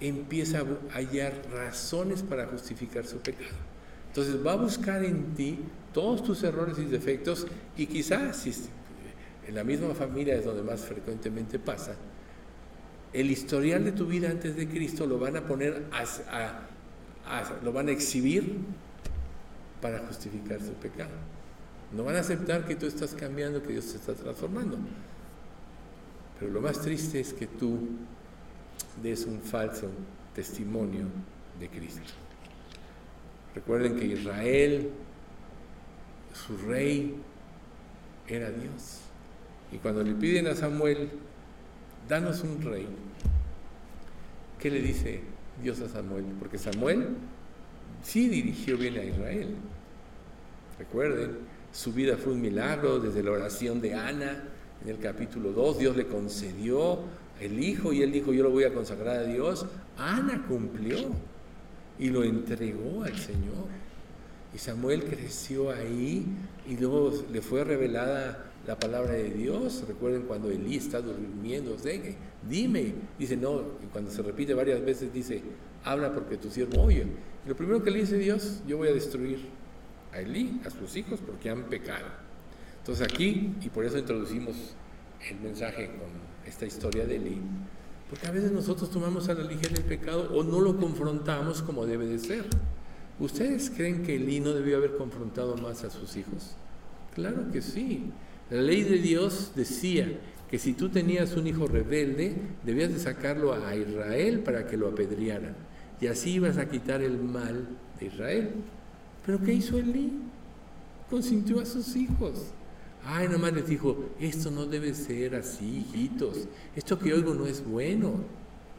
empieza a hallar razones para justificar su pecado. Entonces va a buscar en ti todos tus errores y defectos y quizás, si en la misma familia es donde más frecuentemente pasa, el historial de tu vida antes de Cristo lo van a poner, lo van a exhibir para justificar su pecado. No van a aceptar que tú estás cambiando, que Dios te está transformando. Pero lo más triste es que tú des un falso testimonio de Cristo. Recuerden que Israel, su rey, era Dios. Y cuando le piden a Samuel, danos un rey, ¿qué le dice Dios a Samuel? Porque Samuel sí dirigió bien a Israel. Recuerden, su vida fue un milagro desde la oración de Ana en el capítulo 2. Dios le concedió el hijo y él dijo, yo lo voy a consagrar a Dios. Ana cumplió y lo entregó al Señor. Y Samuel creció ahí y luego le fue revelada la palabra de Dios. Recuerden cuando Elí está durmiendo, dime. Dice, no, y cuando se repite varias veces dice, habla porque tu siervo oye. Y lo primero que le dice Dios, yo voy a destruir a Elí, a sus hijos, porque han pecado. Entonces aquí, y por eso introducimos el mensaje con esta historia de Elí, porque a veces nosotros tomamos a la ligera el pecado o no lo confrontamos como debe de ser. ¿Ustedes creen que Elí no debió haber confrontado más a sus hijos? Claro que sí. La ley de Dios decía que si tú tenías un hijo rebelde, debías de sacarlo a Israel para que lo apedrearan. Y así ibas a quitar el mal de Israel. Pero ¿qué hizo Elí? Consintió a sus hijos. Ay, nomás les dijo, esto no debe ser así, hijitos. Esto que oigo no es bueno.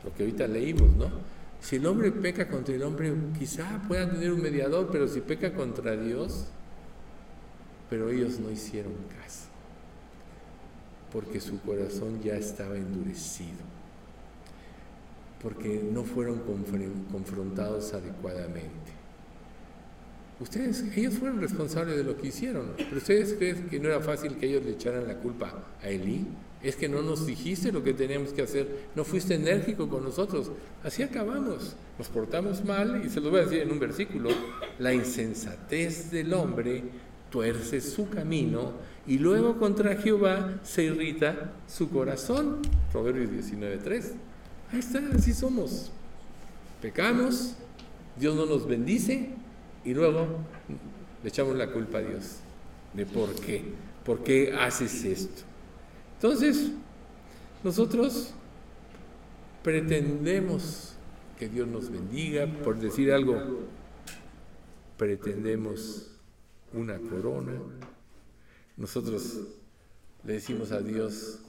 Lo que ahorita leímos, ¿no? Si el hombre peca contra el hombre, quizá pueda tener un mediador, pero si peca contra Dios, pero ellos no hicieron caso, porque su corazón ya estaba endurecido, porque no fueron confrontados adecuadamente. Ustedes, ellos fueron responsables de lo que hicieron, pero ustedes creen que no era fácil que ellos le echaran la culpa a Elí. Es que no nos dijiste lo que teníamos que hacer, no fuiste enérgico con nosotros. Así acabamos, nos portamos mal y se lo voy a decir en un versículo, la insensatez del hombre tuerce su camino y luego contra Jehová se irrita su corazón. Proverbios 19.3. Ahí está, así somos. Pecamos, Dios no nos bendice y luego le echamos la culpa a Dios de por qué, por qué haces esto. Entonces, nosotros pretendemos que Dios nos bendiga, por decir algo, pretendemos una corona. Nosotros le decimos a Dios,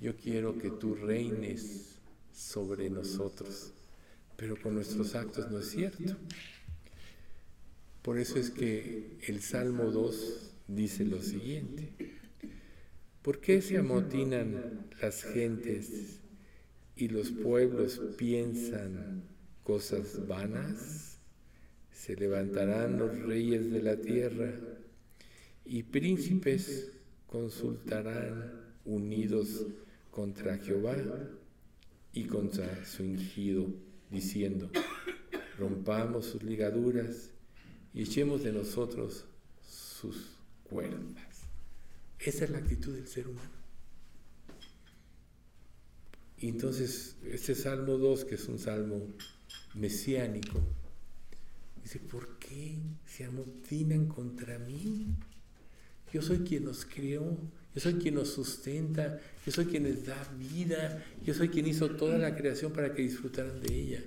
yo quiero que tú reines sobre nosotros, pero con nuestros actos no es cierto. Por eso es que el Salmo 2 dice lo siguiente. ¿Por qué se amotinan las gentes y los pueblos piensan cosas vanas? Se levantarán los reyes de la tierra y príncipes consultarán unidos contra Jehová y contra su ungido, diciendo, rompamos sus ligaduras y echemos de nosotros sus cuerdas. Esa es la actitud del ser humano. Entonces, este Salmo 2, que es un salmo mesiánico, dice, ¿por qué se amotinan contra mí? Yo soy quien los creó, yo soy quien los sustenta, yo soy quien les da vida, yo soy quien hizo toda la creación para que disfrutaran de ella.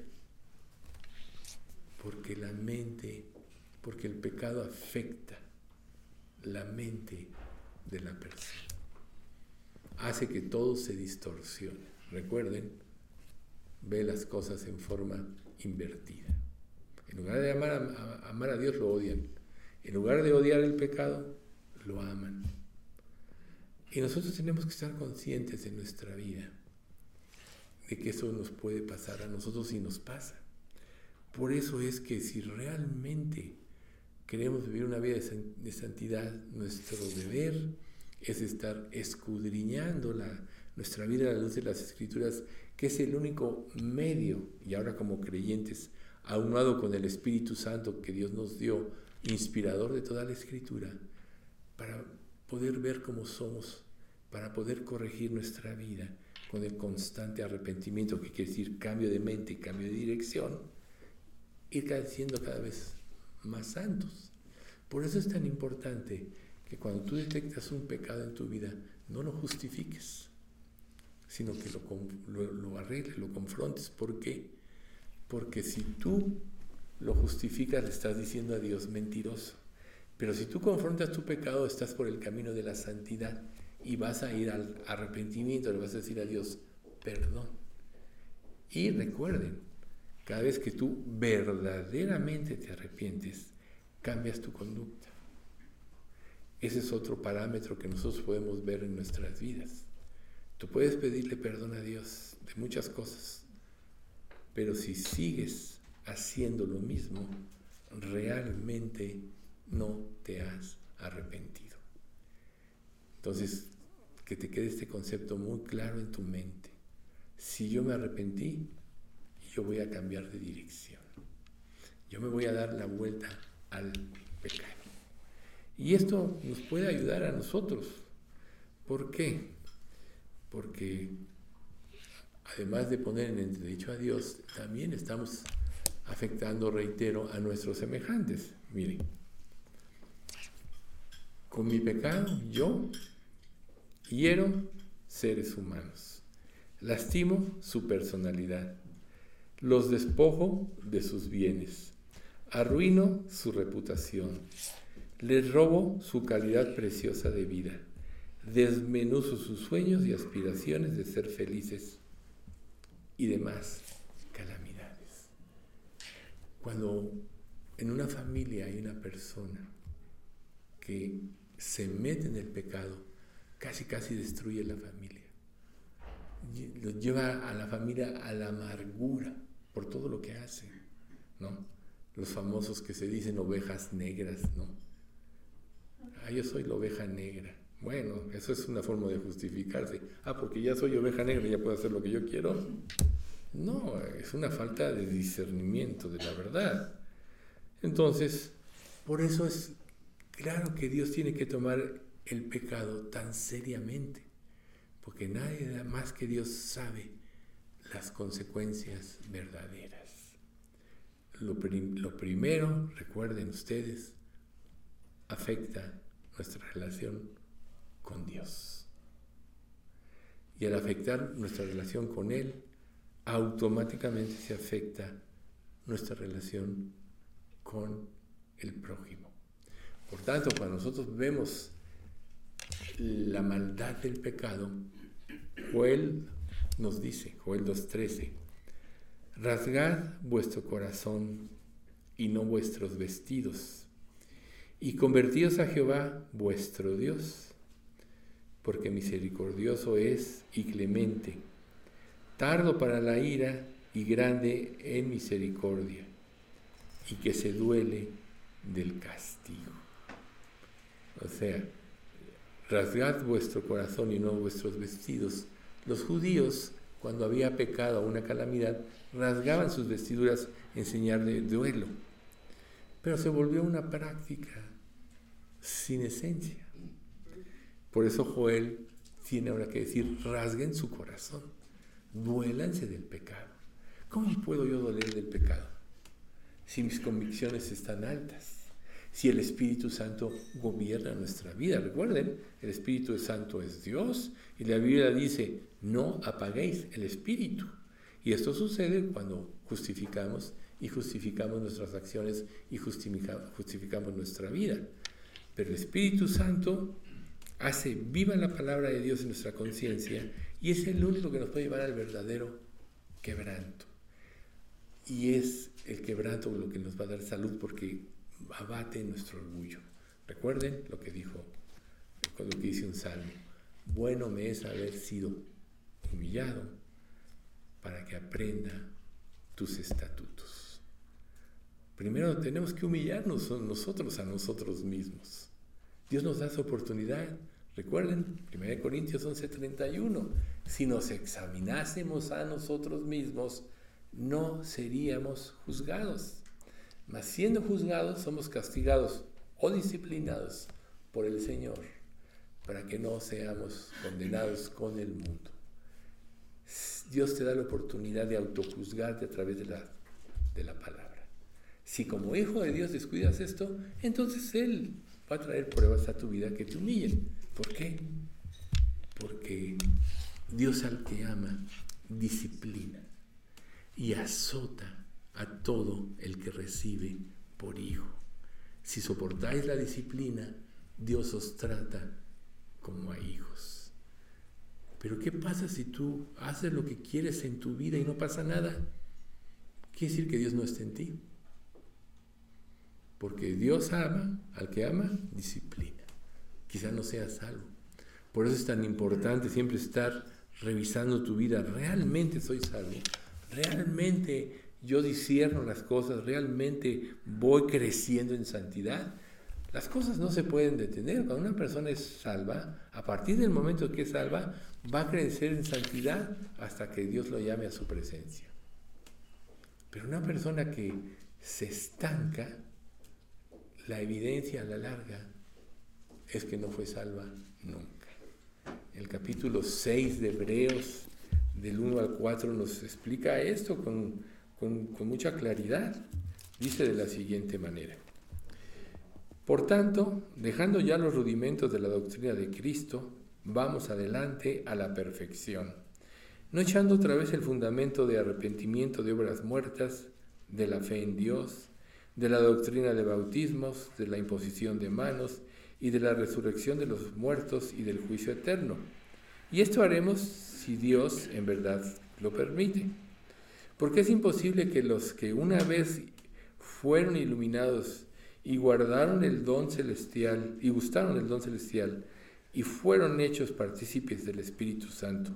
Porque la mente, porque el pecado afecta la mente de la persona. Hace que todo se distorsione. Recuerden, ve las cosas en forma invertida. En lugar de amar a, amar a Dios, lo odian. En lugar de odiar el pecado, lo aman. Y nosotros tenemos que estar conscientes en nuestra vida de que eso nos puede pasar a nosotros y nos pasa. Por eso es que si realmente queremos vivir una vida de santidad, nuestro deber es estar escudriñando la, nuestra vida a la luz de las escrituras, que es el único medio, y ahora como creyentes, aunado con el Espíritu Santo que Dios nos dio, inspirador de toda la escritura, para poder ver cómo somos, para poder corregir nuestra vida con el constante arrepentimiento, que quiere decir cambio de mente, cambio de dirección, ir siendo cada vez más santos. Por eso es tan importante que cuando tú detectas un pecado en tu vida, no lo justifiques, sino que lo, lo, arregles, lo confrontes. ¿Por qué? Porque si tú lo justificas, le estás diciendo a Dios mentiroso. Pero si tú confrontas tu pecado, estás por el camino de la santidad y vas a ir al arrepentimiento, le vas a decir a Dios, perdón. Y recuerden, cada vez que tú verdaderamente te arrepientes, cambias tu conducta. Ese es otro parámetro que nosotros podemos ver en nuestras vidas. Tú puedes pedirle perdón a Dios de muchas cosas, pero si sigues haciendo lo mismo, realmente no te has arrepentido. Entonces, que te quede este concepto muy claro en tu mente. Si yo me arrepentí, yo voy a cambiar de dirección. Yo me voy a dar la vuelta al pecado. Y esto nos puede ayudar a nosotros. ¿Por qué? Porque además de poner en entredicho a Dios, también estamos afectando, reitero, a nuestros semejantes. Miren, con mi pecado yo hiero seres humanos, lastimo su personalidad, los despojo de sus bienes. Arruino su reputación, les robo su calidad preciosa de vida, desmenuzo sus sueños y aspiraciones de ser felices y demás calamidades. Cuando en una familia hay una persona que se mete en el pecado, casi casi destruye la familia. Lo lleva a la familia a la amargura por todo lo que hace, ¿no? los famosos que se dicen ovejas negras, ¿no? Ah, yo soy la oveja negra. Bueno, eso es una forma de justificarse. Ah, porque ya soy oveja negra ya puedo hacer lo que yo quiero. No, es una falta de discernimiento de la verdad. Entonces, por eso es claro que Dios tiene que tomar el pecado tan seriamente, porque nadie más que Dios sabe las consecuencias verdaderas. Lo, primero, recuerden ustedes, afecta nuestra relación con Dios. Y al afectar nuestra relación con Él, automáticamente se afecta nuestra relación con el prójimo. Por tanto, cuando nosotros vemos la maldad del pecado, Joel nos dice, Joel 2.13, Rasgad vuestro corazón y no vuestros vestidos, y convertíos a Jehová vuestro Dios, porque misericordioso es y clemente, tardo para la ira y grande en misericordia, y que se duele del castigo. O sea, rasgad vuestro corazón y no vuestros vestidos. Los judíos, cuando había pecado o una calamidad, rasgaban sus vestiduras en señal de duelo. Pero se volvió una práctica sin esencia. Por eso Joel tiene ahora que decir, rasguen su corazón, duélanse del pecado. ¿Cómo puedo yo doler del pecado? Si mis convicciones están altas, si el Espíritu Santo gobierna nuestra vida. Recuerden, el Espíritu Santo es Dios y la Biblia dice, no apaguéis el Espíritu. Y esto sucede cuando justificamos y justificamos nuestras acciones y justificamos nuestra vida. Pero el Espíritu Santo hace viva la palabra de Dios en nuestra conciencia y es el único que nos puede llevar al verdadero quebranto. Y es el quebranto lo que nos va a dar salud porque abate nuestro orgullo. Recuerden lo que dijo, lo que dice un salmo. Bueno me es haber sido humillado para que aprenda tus estatutos. primero tenemos que humillarnos nosotros a nosotros mismos. Dios nos da esa oportunidad. Recuerden, 1 Corintios 11:31, si nos examinásemos a nosotros mismos, no seríamos juzgados. Mas siendo juzgados, somos castigados o disciplinados por el Señor, para que no seamos condenados con el mundo. Dios te da la oportunidad de autojuzgarte a través de la, de la palabra. Si como hijo de Dios descuidas esto, entonces Él va a traer pruebas a tu vida que te humillen. ¿Por qué? Porque Dios al que ama disciplina y azota a todo el que recibe por hijo. Si soportáis la disciplina, Dios os trata como a hijos. Pero ¿qué pasa si tú haces lo que quieres en tu vida y no pasa nada? Quiere decir que Dios no está en ti. Porque Dios ama, al que ama, disciplina. Quizá no sea salvo. Por eso es tan importante siempre estar revisando tu vida. ¿Realmente soy salvo? ¿Realmente yo discierno las cosas? ¿Realmente voy creciendo en santidad? Las cosas no se pueden detener. Cuando una persona es salva, a partir del momento que es salva, va a crecer en santidad hasta que Dios lo llame a su presencia. Pero una persona que se estanca, la evidencia a la larga es que no fue salva nunca. El capítulo 6 de Hebreos, del 1 al 4, nos explica esto con, con mucha claridad. Dice de la siguiente manera. Por tanto, dejando ya los rudimentos de la doctrina de Cristo, vamos adelante a la perfección, no echando otra vez el fundamento de arrepentimiento de obras muertas, de la fe en Dios, de la doctrina de bautismos, de la imposición de manos y de la resurrección de los muertos y del juicio eterno. Y esto haremos si Dios en verdad lo permite. Porque es imposible que los que una vez fueron iluminados y guardaron el don celestial y gustaron el don celestial y fueron hechos partícipes del Espíritu Santo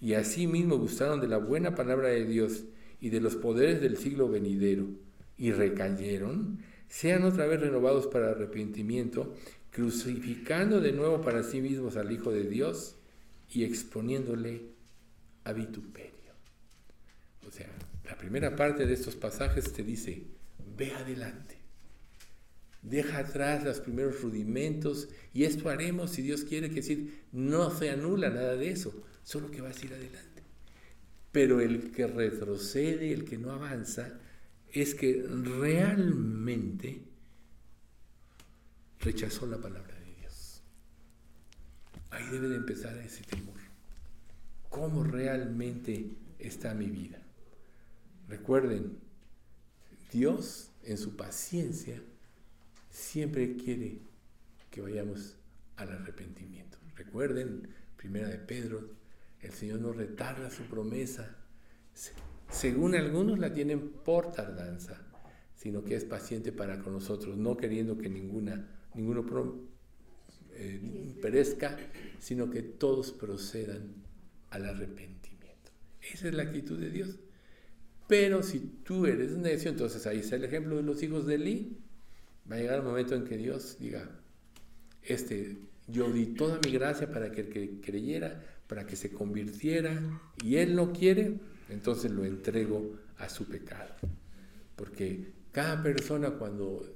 y asimismo gustaron de la buena palabra de Dios y de los poderes del siglo venidero y recayeron, sean otra vez renovados para arrepentimiento, crucificando de nuevo para sí mismos al Hijo de Dios y exponiéndole a vituperio. O sea, la primera parte de estos pasajes te dice, ve adelante Deja atrás los primeros rudimentos y esto haremos si Dios quiere que decir, no se anula nada de eso, solo que vas a ir adelante. Pero el que retrocede, el que no avanza, es que realmente rechazó la palabra de Dios. Ahí debe de empezar ese temor. ¿Cómo realmente está mi vida? Recuerden, Dios en su paciencia siempre quiere que vayamos al arrepentimiento. Recuerden, primera de Pedro, el Señor no retarda su promesa. Según algunos la tienen por tardanza, sino que es paciente para con nosotros, no queriendo que ninguna, ninguno eh, perezca, sino que todos procedan al arrepentimiento. Esa es la actitud de Dios. Pero si tú eres necio, entonces ahí está el ejemplo de los hijos de Eli, Va a llegar el momento en que Dios diga, este, yo di toda mi gracia para que el que creyera, para que se convirtiera, y él no quiere, entonces lo entrego a su pecado. Porque cada persona cuando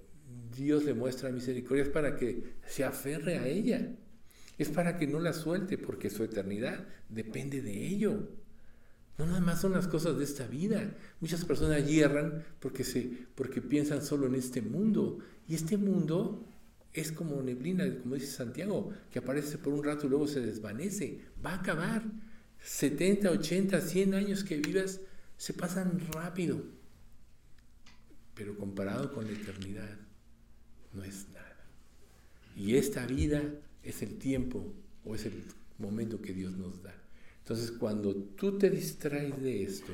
Dios le muestra misericordia es para que se aferre a ella, es para que no la suelte, porque su eternidad depende de ello. No nada más son las cosas de esta vida. Muchas personas hierran porque, se, porque piensan solo en este mundo. Y este mundo es como neblina, como dice Santiago, que aparece por un rato y luego se desvanece. Va a acabar. 70, 80, 100 años que vivas se pasan rápido. Pero comparado con la eternidad, no es nada. Y esta vida es el tiempo o es el momento que Dios nos da. Entonces, cuando tú te distraes de esto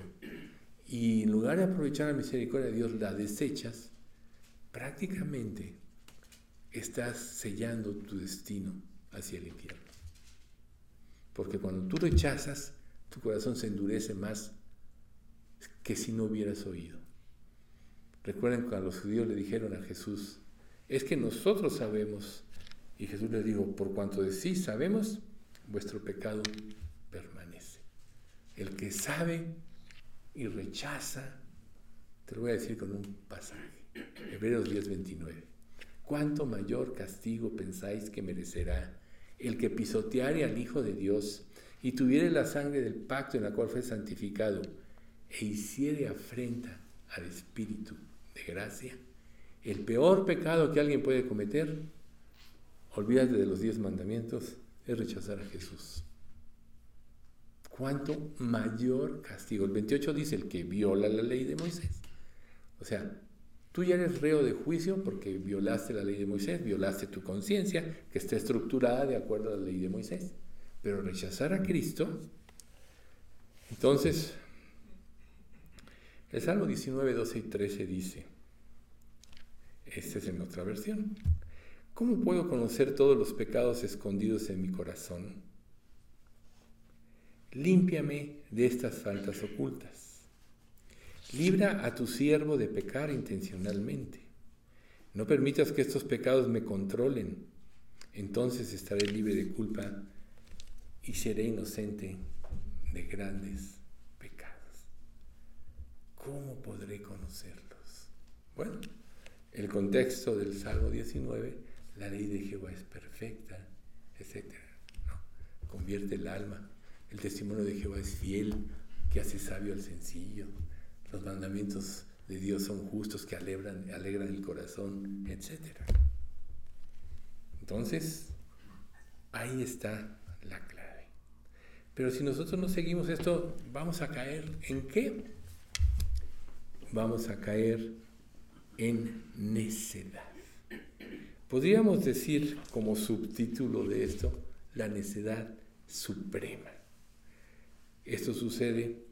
y en lugar de aprovechar la misericordia de Dios la desechas, prácticamente estás sellando tu destino hacia el infierno. Porque cuando tú rechazas, tu corazón se endurece más que si no hubieras oído. Recuerden cuando los judíos le dijeron a Jesús, es que nosotros sabemos. Y Jesús les dijo, por cuanto de sí sabemos, vuestro pecado. El que sabe y rechaza, te lo voy a decir con un pasaje, Hebreos 10:29. ¿Cuánto mayor castigo pensáis que merecerá el que pisoteare al Hijo de Dios y tuviere la sangre del pacto en la cual fue santificado e hiciere afrenta al Espíritu de gracia? El peor pecado que alguien puede cometer, olvídate de los diez mandamientos, es rechazar a Jesús. ¿Cuánto mayor castigo? El 28 dice el que viola la ley de Moisés. O sea, tú ya eres reo de juicio porque violaste la ley de Moisés, violaste tu conciencia, que está estructurada de acuerdo a la ley de Moisés. Pero rechazar a Cristo, entonces, el Salmo 19, 12 y 13 dice, esta es en otra versión, ¿cómo puedo conocer todos los pecados escondidos en mi corazón? Límpiame de estas faltas ocultas. Libra a tu siervo de pecar intencionalmente. No permitas que estos pecados me controlen. Entonces estaré libre de culpa y seré inocente de grandes pecados. ¿Cómo podré conocerlos? Bueno, el contexto del Salmo 19, la ley de Jehová es perfecta, etc. Convierte el alma. El testimonio de Jehová es fiel, que hace sabio al sencillo. Los mandamientos de Dios son justos, que alegran, alegran el corazón, etc. Entonces, ahí está la clave. Pero si nosotros no seguimos esto, vamos a caer en qué? Vamos a caer en necedad. Podríamos decir como subtítulo de esto, la necedad suprema. Esto sucede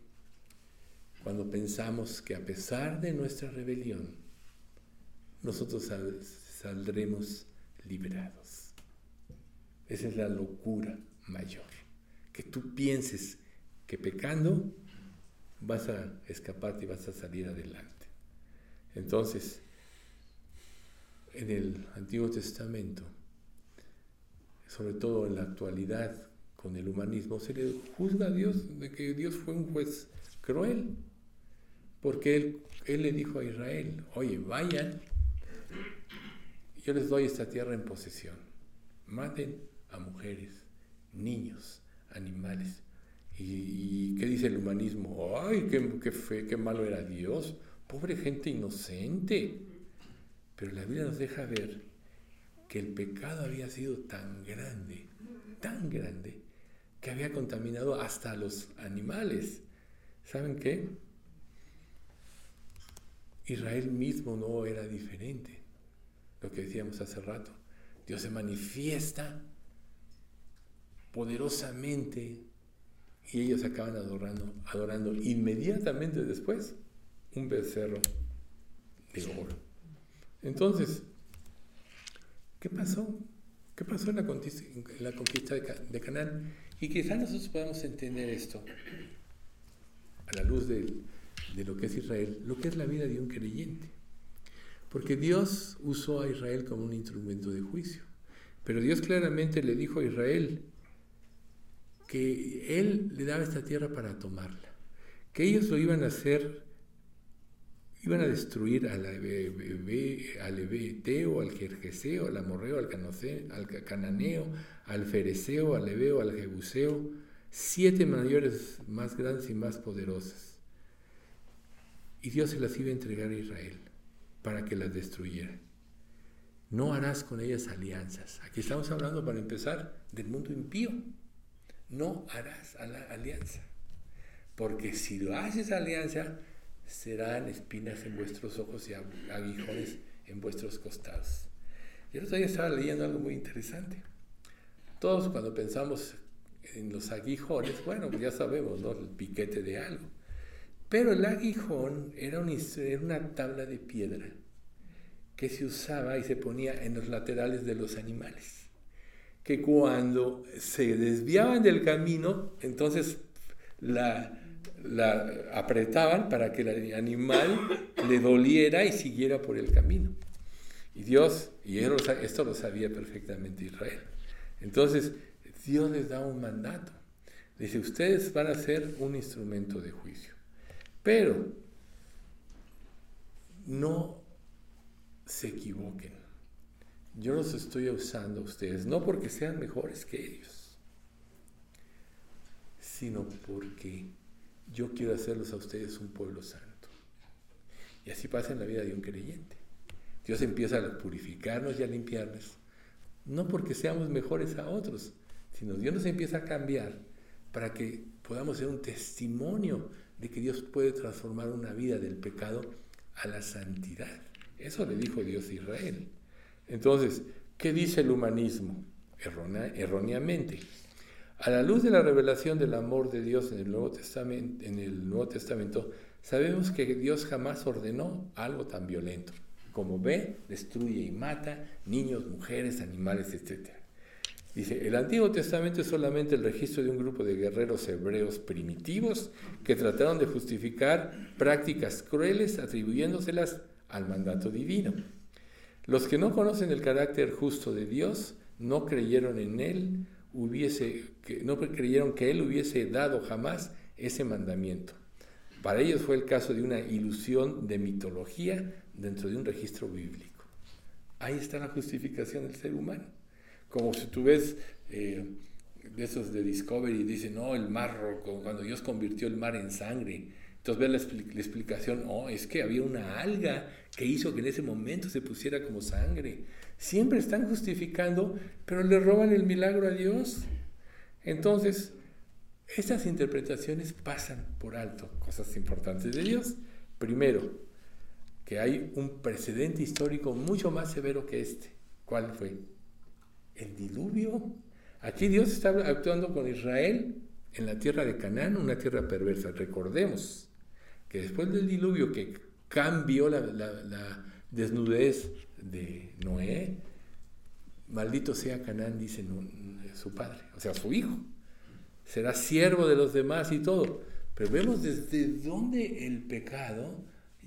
cuando pensamos que a pesar de nuestra rebelión, nosotros saldremos liberados. Esa es la locura mayor. Que tú pienses que pecando vas a escaparte y vas a salir adelante. Entonces, en el Antiguo Testamento, sobre todo en la actualidad con el humanismo, se le juzga a Dios de que Dios fue un juez cruel, porque él, él le dijo a Israel, oye, vayan, yo les doy esta tierra en posesión, maten a mujeres, niños, animales. ¿Y, qué dice el humanismo? ¡Ay, qué, qué, fe, qué malo era Dios! Pobre gente inocente. Pero la Biblia nos deja ver que el pecado había sido tan grande, tan grande, que había contaminado hasta a los animales. ¿Saben qué? Israel mismo no era diferente. Lo que decíamos hace rato. Dios se manifiesta poderosamente y ellos acaban adorando, adorando inmediatamente después un becerro de oro. Entonces, ¿qué pasó? ¿Qué pasó en la conquista, de, Canaán? Y quizás nosotros podamos entender esto a la luz de, de lo que es Israel, lo que es la vida de un creyente. Porque Dios usó a Israel como un instrumento de juicio. Pero Dios claramente le dijo a Israel que Él le daba esta tierra para tomarla, que ellos lo iban a hacer Iban a destruir al, al Ebeteo, al Jerjeseo, al Amorreo, al, al Cananeo, al Fereceo, al Ebeo, al Jebuseo, siete mayores más grandes y más poderosas. Y Dios se las iba a entregar a Israel para que las destruyera. No harás con ellas alianzas. Aquí estamos hablando, para empezar, del mundo impío. No harás alianza. Porque si lo haces alianza, serán espinas en vuestros ojos y aguijones en vuestros costados. Y el otro día estaba leyendo algo muy interesante. Todos cuando pensamos en los aguijones, bueno, ya sabemos, ¿no? El piquete de algo. Pero el aguijón era, era una tabla de piedra que se usaba y se ponía en los laterales de los animales. Que cuando se desviaban del camino, entonces la, la apretaban para que el animal le doliera y siguiera por el camino. Y Dios, y esto lo sabía perfectamente Israel. Entonces, Dios les da un mandato. Dice, ustedes van a ser un instrumento de juicio. Pero no se equivoquen. Yo los estoy usando a ustedes, no porque sean mejores que ellos, sino porque yo quiero hacerlos a ustedes un pueblo santo. Y así pasa en la vida de un creyente. Dios empieza a purificarnos y a limpiarnos, no porque seamos mejores a otros, sino Dios nos empieza a cambiar para que podamos ser un testimonio de que Dios puede transformar una vida del pecado a la santidad. Eso le dijo Dios a Israel. Entonces, ¿qué dice el humanismo? erróneamente. A la luz de la revelación del amor de Dios en el Nuevo Testamento, sabemos que Dios jamás ordenó algo tan violento. Como ve, destruye y mata niños, mujeres, animales, etc. Dice, el Antiguo Testamento es solamente el registro de un grupo de guerreros hebreos primitivos que trataron de justificar prácticas crueles atribuyéndoselas al mandato divino. Los que no conocen el carácter justo de Dios no creyeron en él, hubiese, que, no creyeron que él hubiese dado jamás ese mandamiento. Para ellos fue el caso de una ilusión de mitología dentro de un registro bíblico. Ahí está la justificación del ser humano. Como si tú ves eh, de esos de Discovery, dice, no, el mar, cuando Dios convirtió el mar en sangre. Entonces ves la, explicación, oh, es que había una alga que hizo que en ese momento se pusiera como sangre. Siempre están justificando, pero le roban el milagro a Dios. Entonces, estas interpretaciones pasan por alto cosas importantes de Dios. Primero, que hay un precedente histórico mucho más severo que este. ¿Cuál fue? el diluvio. Aquí Dios está actuando con Israel en la tierra de Canaán, una tierra perversa. Recordemos que después del diluvio que cambió la, desnudez de Noé, maldito sea Canaán, dice su padre, o sea, su hijo. Será siervo de los demás y todo. Pero vemos desde dónde el pecado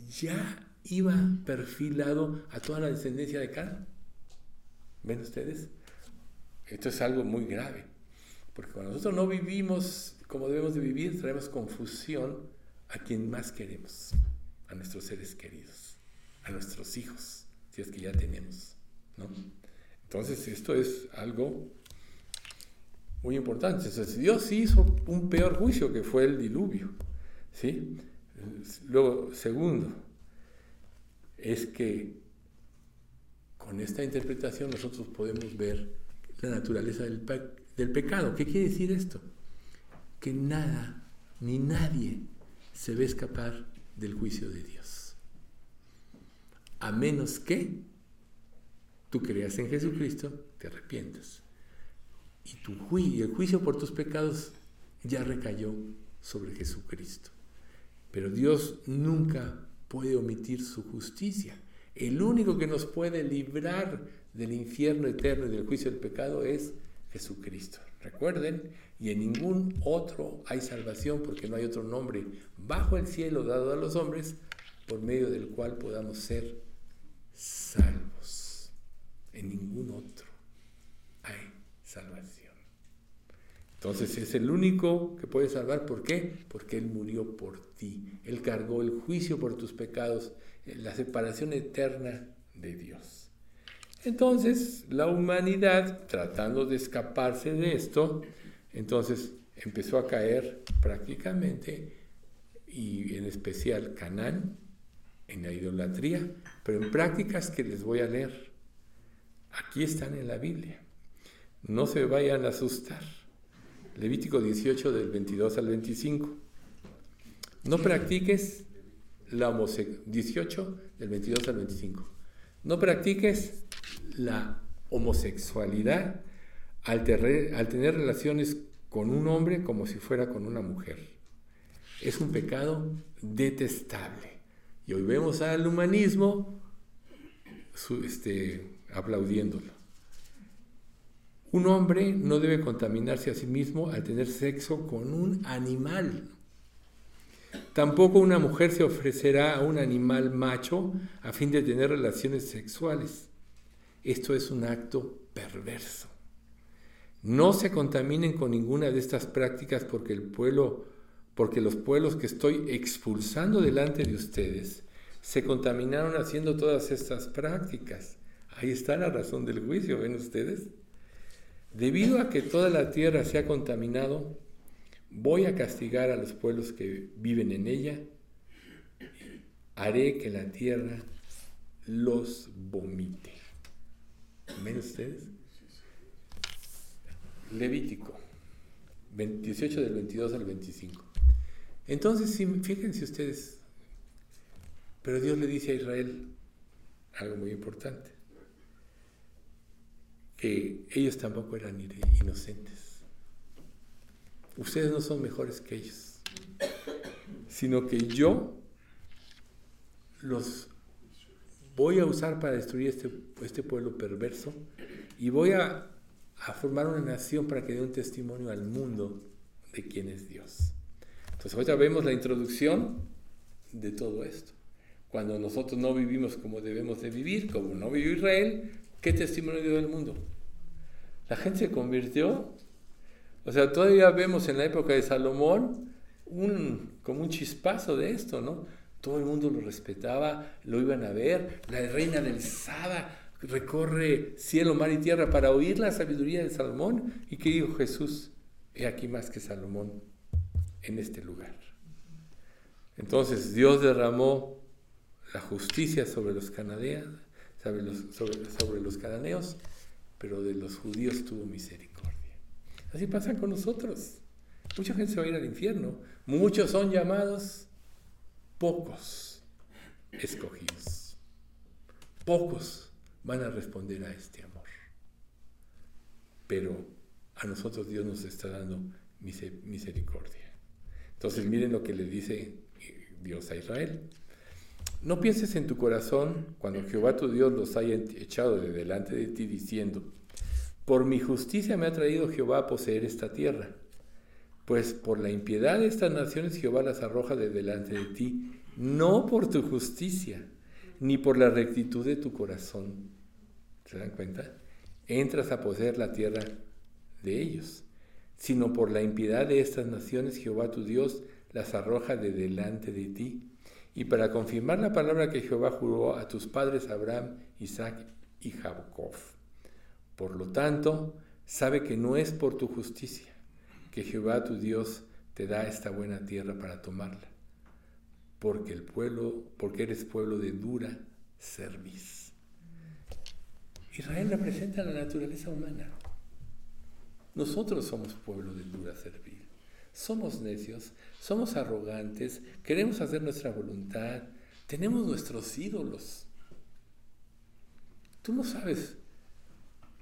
ya iba perfilado a toda la descendencia de Canaán. ¿Ven ustedes? Esto es algo muy grave, porque cuando nosotros no vivimos como debemos de vivir, traemos confusión a quien más queremos, a nuestros seres queridos, a nuestros hijos, si es que ya tenemos. ¿no? Entonces esto es algo muy importante. Entonces, Dios hizo un peor juicio que fue el diluvio. ¿sí? Luego, segundo, es que con esta interpretación nosotros podemos ver la naturaleza del, del pecado. ¿Qué quiere decir esto? Que nada ni nadie se ve escapar del juicio de Dios. A menos que tú creas en Jesucristo, te arrepientas. Y, tu y el juicio por tus pecados ya recayó sobre Jesucristo. Pero Dios nunca puede omitir su justicia. El único que nos puede librar del infierno eterno y del juicio del pecado es Jesucristo. Recuerden, y en ningún otro hay salvación porque no hay otro nombre bajo el cielo dado a los hombres por medio del cual podamos ser salvos. En ningún otro hay salvación. Entonces es el único que puede salvar. ¿Por qué? Porque Él murió por ti. Él cargó el juicio por tus pecados, la separación eterna de Dios. Entonces, la humanidad, tratando de escaparse de esto, entonces empezó a caer prácticamente, y en especial Canaán, en la idolatría, pero en prácticas que les voy a leer. Aquí están en la Biblia. No se vayan a asustar. Levítico 18 del 22 al 25. No practiques la homosexualidad. 18 del 22 al 25. No practiques la homosexualidad al, tener relaciones con un hombre como si fuera con una mujer. Es un pecado detestable. Y hoy vemos al humanismo este, aplaudiéndolo. Un hombre no debe contaminarse a sí mismo al tener sexo con un animal. Tampoco una mujer se ofrecerá a un animal macho a fin de tener relaciones sexuales. Esto es un acto perverso. No se contaminen con ninguna de estas prácticas porque el pueblo, porque los pueblos que estoy expulsando delante de ustedes se contaminaron haciendo todas estas prácticas. Ahí está la razón del juicio, ¿ven ustedes? Debido a que toda la tierra se ha contaminado, voy a castigar a los pueblos que viven en ella, haré que la tierra los vomite. ¿Ven ustedes? Levítico, 18 del 22 al 25. Entonces, fíjense ustedes, pero Dios le dice a Israel algo muy importante, que ellos tampoco eran inocentes. Ustedes no son mejores que ellos, sino que yo los voy a usar para destruir este, este pueblo perverso y voy a, a, formar una nación para que dé un testimonio al mundo de quién es Dios. Entonces ahorita vemos la introducción de todo esto. Cuando nosotros no vivimos como debemos de vivir, como no vivió Israel, ¿qué testimonio dio el mundo? La gente se convirtió. O sea, todavía vemos en la época de Salomón un, como un chispazo de esto, ¿no? Todo el mundo lo respetaba, lo iban a ver. La reina del Saba recorre cielo, mar y tierra para oír la sabiduría de Salomón. ¿Y qué dijo Jesús? He aquí más que Salomón en este lugar. Entonces Dios derramó la justicia sobre los cananeos, sobre los, cananeos, pero de los judíos tuvo misericordia. Así pasa con nosotros. Mucha gente se va a ir al infierno. Muchos son llamados pocos escogidos. Pocos van a responder a este amor. Pero a nosotros Dios nos está dando misericordia. Entonces miren lo que le dice Dios a Israel. No pienses en tu corazón cuando Jehová tu Dios los haya echado de delante de ti diciendo, por mi justicia me ha traído Jehová a poseer esta tierra pues por la impiedad de estas naciones Jehová las arroja de delante de ti, no por tu justicia, ni por la rectitud de tu corazón. ¿Se dan cuenta? Entras a poseer la tierra de ellos, sino por la impiedad de estas naciones Jehová tu Dios las arroja de delante de ti. Y para confirmar la palabra que Jehová juró a tus padres Abraham, Isaac y Jacob. Por lo tanto, sabe que no es por tu justicia que Jehová tu Dios te da esta buena tierra para tomarla, porque el pueblo, porque eres pueblo de dura cerviz. Israel representa la naturaleza humana. Nosotros somos pueblo de dura cerviz. Somos necios, somos arrogantes, queremos hacer nuestra voluntad, tenemos nuestros ídolos. Tú no sabes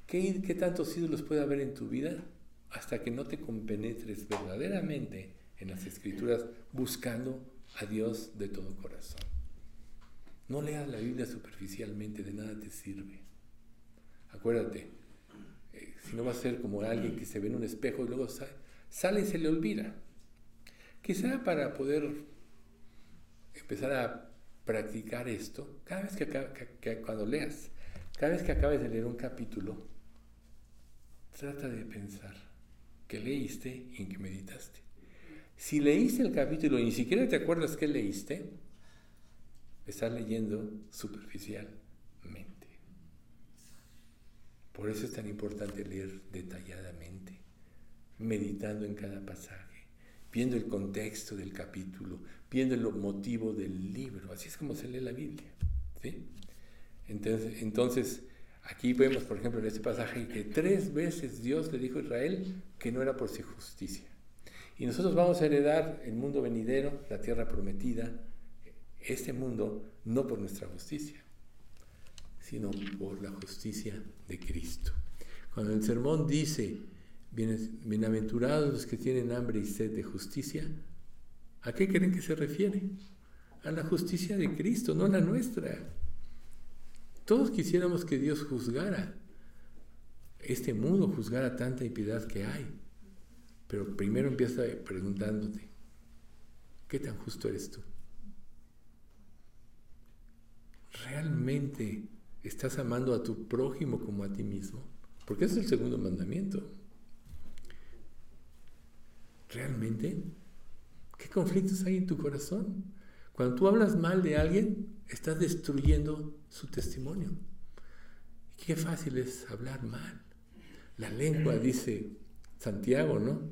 qué, qué tantos ídolos puede haber en tu vida hasta que no te compenetres verdaderamente en las escrituras buscando a Dios de todo corazón. No leas la Biblia superficialmente, de nada te sirve. Acuérdate, eh, si no va a ser como alguien que se ve en un espejo y luego sale, y se le olvida. Quizá para poder empezar a practicar esto, cada vez que cuando leas, cada vez que acabes de leer un capítulo, trata de pensar, que leíste y en que meditaste. Si leíste el capítulo y ni siquiera te acuerdas qué leíste, estás leyendo superficialmente. Por eso es tan importante leer detalladamente, meditando en cada pasaje, viendo el contexto del capítulo, viendo el motivo del libro. Así es como se lee la Biblia. Entonces, entonces Aquí vemos, por ejemplo, en este pasaje que tres veces Dios le dijo a Israel que no era por su justicia. Y nosotros vamos a heredar el mundo venidero, la tierra prometida, este mundo, no por nuestra justicia, sino por la justicia de Cristo. Cuando el sermón dice, bienaventurados los que tienen hambre y sed de justicia, ¿a qué creen que se refiere? A la justicia de Cristo, no a la nuestra. Todos quisiéramos que Dios juzgara este mundo, juzgara tanta impiedad que hay. Pero primero empieza preguntándote, ¿qué tan justo eres tú? ¿Realmente estás amando a tu prójimo como a ti mismo? Porque es el segundo mandamiento. ¿Realmente? ¿Qué conflictos hay en tu corazón? Cuando tú hablas mal de alguien, estás destruyendo su testimonio. Qué fácil es hablar mal. La lengua, dice Santiago, ¿no?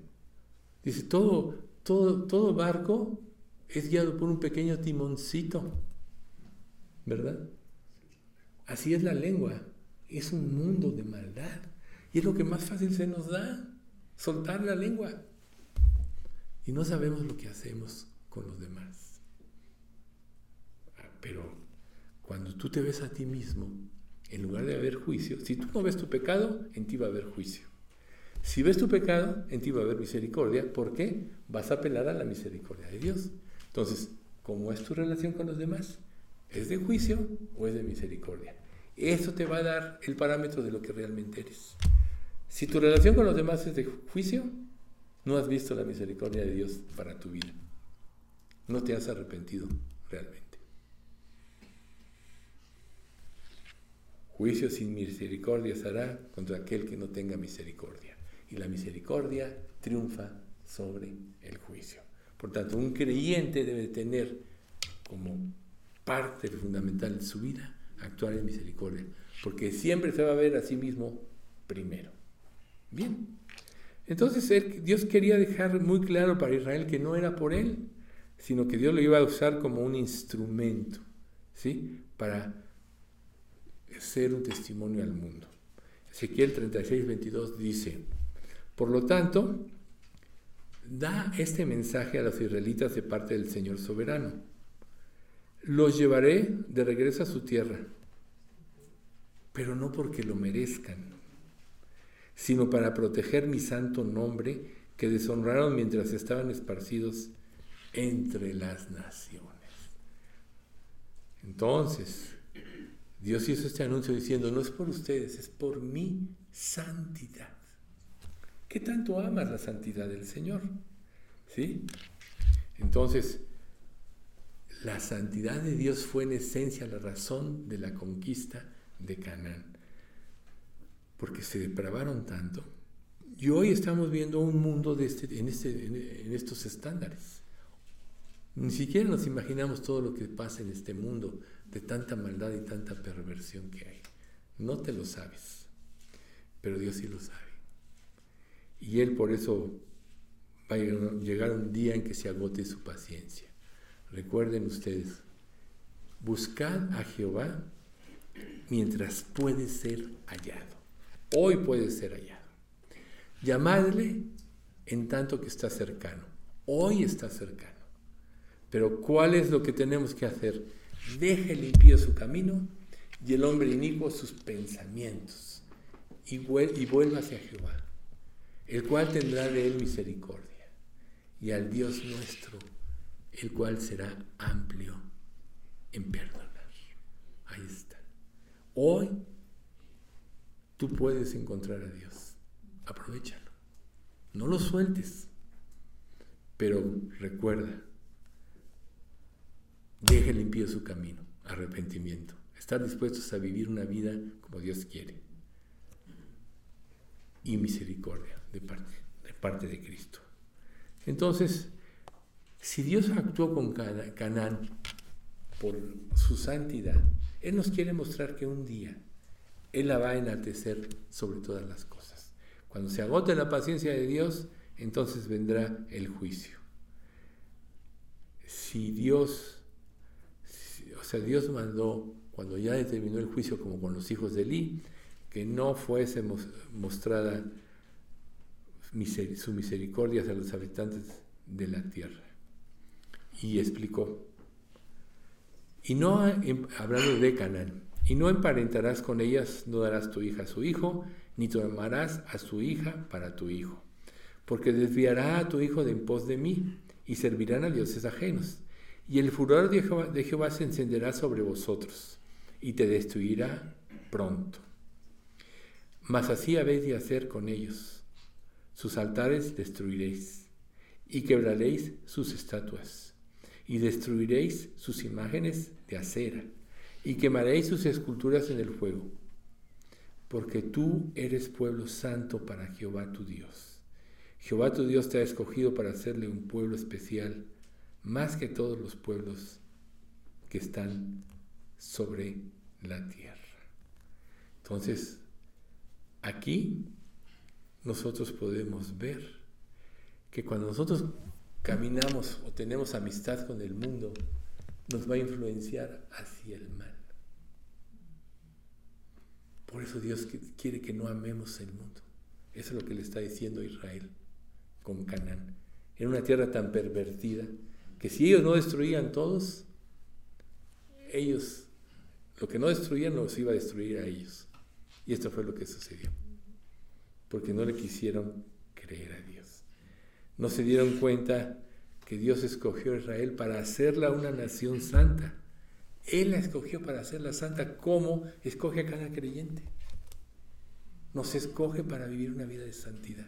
Dice, todo, todo, todo barco es guiado por un pequeño timoncito, ¿verdad? Así es la lengua. Es un mundo de maldad. Y es lo que más fácil se nos da, soltar la lengua. Y no sabemos lo que hacemos con los demás. Ah, pero cuando tú te ves a ti mismo, en lugar de haber juicio, si tú no ves tu pecado, en ti va a haber juicio. Si ves tu pecado, en ti va a haber misericordia. ¿Por qué? Vas a apelar a la misericordia de Dios. Entonces, ¿cómo es tu relación con los demás? ¿Es de juicio o es de misericordia? Eso te va a dar el parámetro de lo que realmente eres. Si tu relación con los demás es de juicio, no has visto la misericordia de Dios para tu vida. No te has arrepentido realmente. Juicio sin misericordia será contra aquel que no tenga misericordia. Y la misericordia triunfa sobre el juicio. Por tanto, un creyente debe tener como parte fundamental de su vida actuar en misericordia, porque siempre se va a ver a sí mismo primero. Bien, entonces Dios quería dejar muy claro para Israel que no era por él, sino que Dios lo iba a usar como un instrumento, ¿sí? Para ser un testimonio al mundo. Ezequiel 36, 22 dice, por lo tanto, da este mensaje a los israelitas de parte del Señor soberano. Los llevaré de regreso a su tierra, pero no porque lo merezcan, sino para proteger mi santo nombre que deshonraron mientras estaban esparcidos entre las naciones. Entonces, Dios hizo este anuncio diciendo, no es por ustedes, es por mi santidad. ¿Qué tanto amas la santidad del Señor? ¿Sí? Entonces, la santidad de Dios fue en esencia la razón de la conquista de Canaán porque se depravaron tanto. Y hoy estamos viendo un mundo de este, en, este, en estos estándares. Ni siquiera nos imaginamos todo lo que pasa en este mundo de tanta maldad y tanta perversión que hay. No te lo sabes, pero Dios sí lo sabe. Y Él por eso va a llegar un día en que se agote su paciencia. Recuerden ustedes, buscad a Jehová mientras puede ser hallado. Hoy puede ser hallado. Llamadle en tanto que está cercano. Hoy está cercano. Pero ¿cuál es lo que tenemos que hacer? Deje limpio su camino y el hombre inicuo sus pensamientos y, y vuelva hacia Jehová, el cual tendrá de él misericordia, y al Dios nuestro, el cual será amplio en perdonar. Ahí está. Hoy tú puedes encontrar a Dios. Aprovechalo. No lo sueltes. Pero recuerda, deje limpio su camino, arrepentimiento. Estar dispuestos a vivir una vida como Dios quiere. Y misericordia de parte de, parte de Cristo. Entonces, si Dios actuó con Canaán por su santidad, Él nos quiere mostrar que un día él la va a enaltecer sobre todas las cosas. Cuando se agote la paciencia de Dios, entonces vendrá el juicio. Si Dios, o sea, Dios mandó, cuando ya determinó el juicio como con los hijos de Eli, que no fuese mostrada su misericordia hacia los habitantes de la tierra. Y explicó, y no hablando de Canaán, y no emparentarás con ellas, no darás tu hija a su hijo, ni tomarás a su hija para tu hijo, porque desviará a tu hijo de en pos de mí, y servirán a dioses ajenos. Y el furor de Jehová se encenderá sobre vosotros, y te destruirá pronto. Mas así habéis de hacer con ellos. Sus altares destruiréis, y quebraréis sus estatuas, y destruiréis sus imágenes de acera y quemaréis sus esculturas en el fuego, porque tú eres pueblo santo para Jehová tu Dios. Jehová tu Dios te ha escogido para hacerle un pueblo especial, más que todos los pueblos que están sobre la tierra. Entonces, aquí nosotros podemos ver que cuando nosotros caminamos o tenemos amistad con el mundo, nos va a influenciar hacia el mal. Por eso Dios quiere que no amemos el mundo. Eso es lo que le está diciendo Israel con Canaán. En una tierra tan pervertida que si ellos no destruían todos, ellos, lo que no destruían los iba a destruir a ellos. Y esto fue lo que sucedió. Porque no le quisieron creer a Dios. No se dieron cuenta que Dios escogió a Israel para hacerla una nación santa. Él la escogió para hacerla santa como escoge a cada creyente. Nos escoge para vivir una vida de santidad.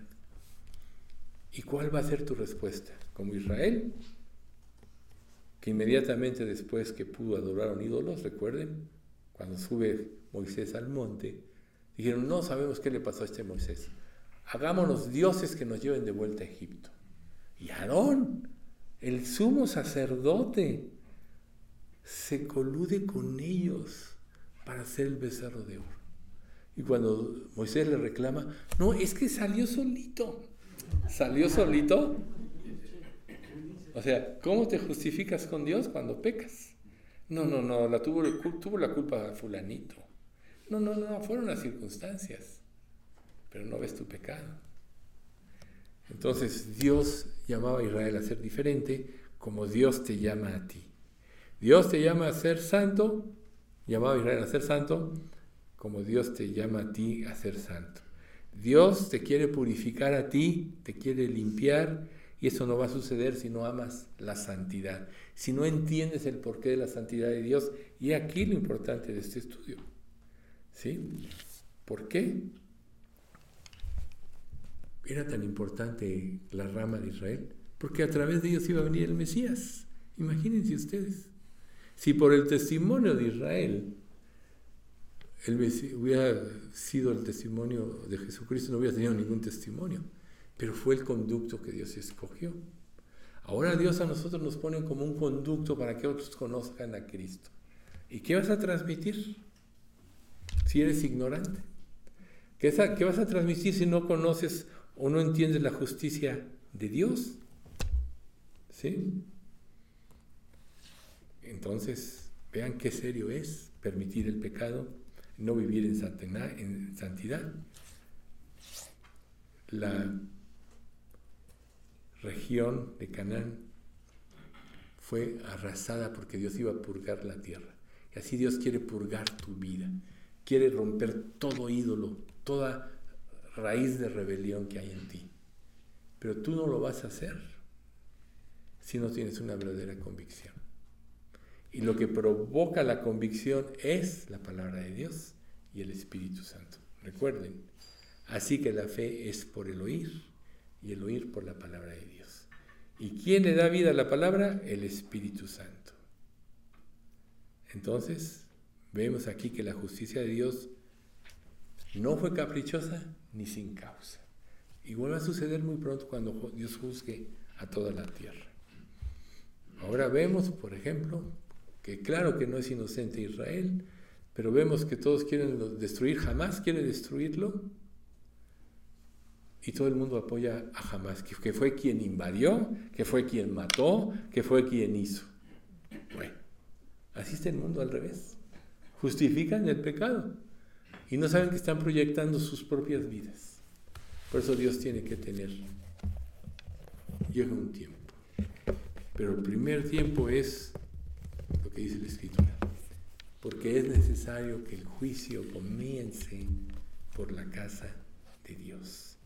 ¿Y cuál va a ser tu respuesta? Como Israel, que inmediatamente después que pudo adorar a un ídolo, recuerden, cuando sube Moisés al monte, dijeron, no sabemos qué le pasó a este Moisés. Hagámonos dioses que nos lleven de vuelta a Egipto. Y Aarón, el sumo sacerdote, se colude con ellos para hacer el becerro de oro. Y cuando Moisés le reclama, no, es que salió solito. ¿Salió solito? O sea, ¿cómo te justificas con Dios cuando pecas? No, no, no, la tuvo, tuvo la culpa fulanito. No, no, no, fueron las circunstancias. Pero no ves tu pecado. Entonces Dios llamaba a Israel a ser diferente como Dios te llama a ti. Dios te llama a ser santo, llamaba a Israel a ser santo, como Dios te llama a ti a ser santo. Dios te quiere purificar a ti, te quiere limpiar, y eso no va a suceder si no amas la santidad, si no entiendes el porqué de la santidad de Dios. Y aquí lo importante de este estudio. ¿Sí? ¿Por qué era tan importante la rama de Israel? Porque a través de ellos iba a venir el Mesías. Imagínense ustedes. Si por el testimonio de Israel hubiera sido el testimonio de Jesucristo, no hubiera tenido ningún testimonio, pero fue el conducto que Dios escogió. Ahora Dios a nosotros nos pone como un conducto para que otros conozcan a Cristo. ¿Y qué vas a transmitir si eres ignorante? ¿Qué, ¿Qué vas a transmitir si no conoces o no entiendes la justicia de Dios? ¿Sí? Entonces, vean qué serio es permitir el pecado no vivir en santidad. La región de Canaán fue arrasada porque Dios iba a purgar la tierra. Y así Dios quiere purgar tu vida. Quiere romper todo ídolo, toda raíz de rebelión que hay en ti. Pero tú no lo vas a hacer si no tienes una verdadera convicción. Y lo que provoca la convicción es la palabra de Dios y el Espíritu Santo. Recuerden, así que la fe es por el oír y el oír por la palabra de Dios. ¿Y quién le da vida a la palabra? El Espíritu Santo. Entonces, vemos aquí que la justicia de Dios no fue caprichosa ni sin causa. Igual va a suceder muy pronto cuando Dios juzgue a toda la tierra. Ahora vemos, por ejemplo, que claro que no es inocente Israel, pero vemos que todos quieren destruir, jamás quiere destruirlo, y todo el mundo apoya a Hamas, que, fue quien invadió, que fue quien mató, que fue quien hizo. Bueno, así está el mundo al revés. Justifican el pecado y no saben que están proyectando sus propias vidas. Por eso Dios tiene que tener, llega un tiempo. Pero el primer tiempo es lo que dice la Escritura. Porque es necesario que el juicio comience por la casa de Dios.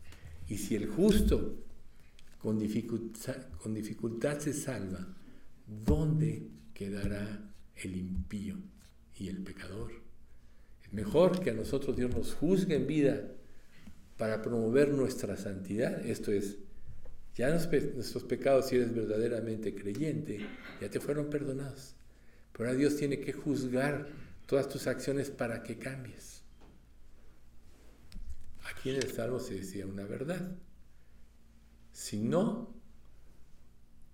Y si el justo con dificultad, con dificultad se salva, ¿dónde quedará el impío y el pecador? Mejor que a nosotros Dios nos juzgue en vida para promover nuestra santidad, esto es, Ya nuestros pecados, si eres verdaderamente creyente, ya te fueron perdonados. Pero ahora Dios tiene que juzgar todas tus acciones para que cambies. Aquí en el Salmo se decía una verdad. Si no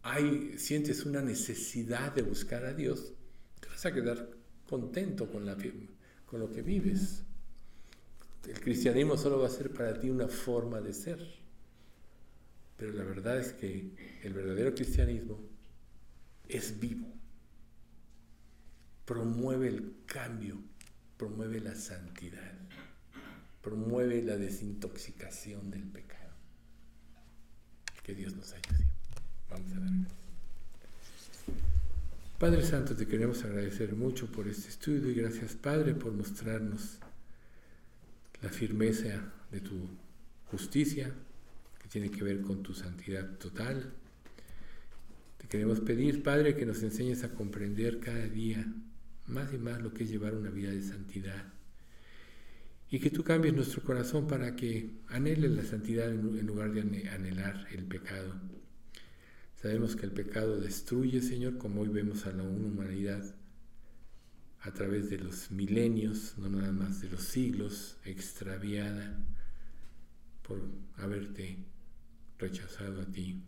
hay, sientes una necesidad de buscar a Dios, te vas a quedar contento con, la, con lo que vives. El cristianismo solo va a ser para ti una forma de ser. Pero la verdad es que el verdadero cristianismo es vivo. Promueve el cambio, promueve la santidad, promueve la desintoxicación del pecado. Que Dios nos ayude. Vamos a ver. Padre Santo, te queremos agradecer mucho por este estudio y gracias Padre por mostrarnos la firmeza de tu justicia, que tiene que ver con tu santidad total. Te queremos pedir, Padre, que nos enseñes a comprender cada día más y más lo que es llevar una vida de santidad. Y que tú cambies nuestro corazón para que anhele la santidad en lugar de anhelar el pecado. Sabemos que el pecado destruye, Señor, como hoy vemos a la humanidad a través de los milenios, no nada más de los siglos, extraviada por haberte rechazado a ti.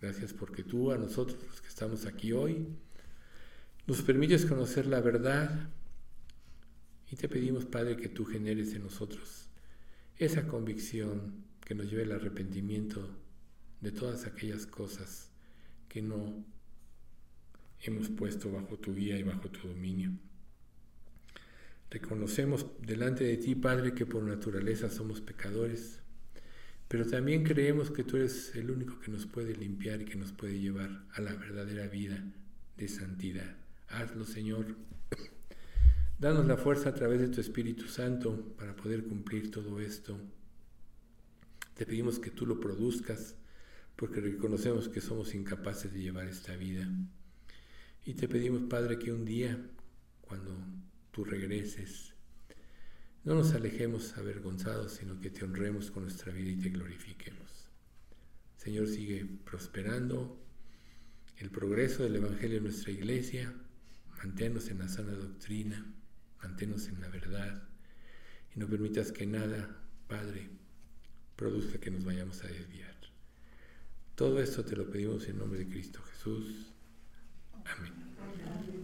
Gracias porque tú a nosotros los que estamos aquí hoy nos permites conocer la verdad y te pedimos, Padre, que tú generes en nosotros esa convicción que nos lleve al arrepentimiento de todas aquellas cosas que no hemos puesto bajo tu guía y bajo tu dominio. Reconocemos delante de ti, Padre, que por naturaleza somos pecadores, pero también creemos que tú eres el único que nos puede limpiar y que nos puede llevar a la verdadera vida de santidad. Hazlo, Señor. Danos la fuerza a través de tu Espíritu Santo para poder cumplir todo esto. Te pedimos que tú lo produzcas porque reconocemos que somos incapaces de llevar esta vida. Y te pedimos, Padre, que un día, cuando tú regreses. No nos alejemos avergonzados, sino que te honremos con nuestra vida y te glorifiquemos. Señor, sigue prosperando el progreso del Evangelio en nuestra iglesia, manténnos en la sana doctrina, manténnos en la verdad y no permitas que nada, Padre, produzca que nos vayamos a desviar. Todo esto te lo pedimos en nombre de Cristo Jesús. Amén.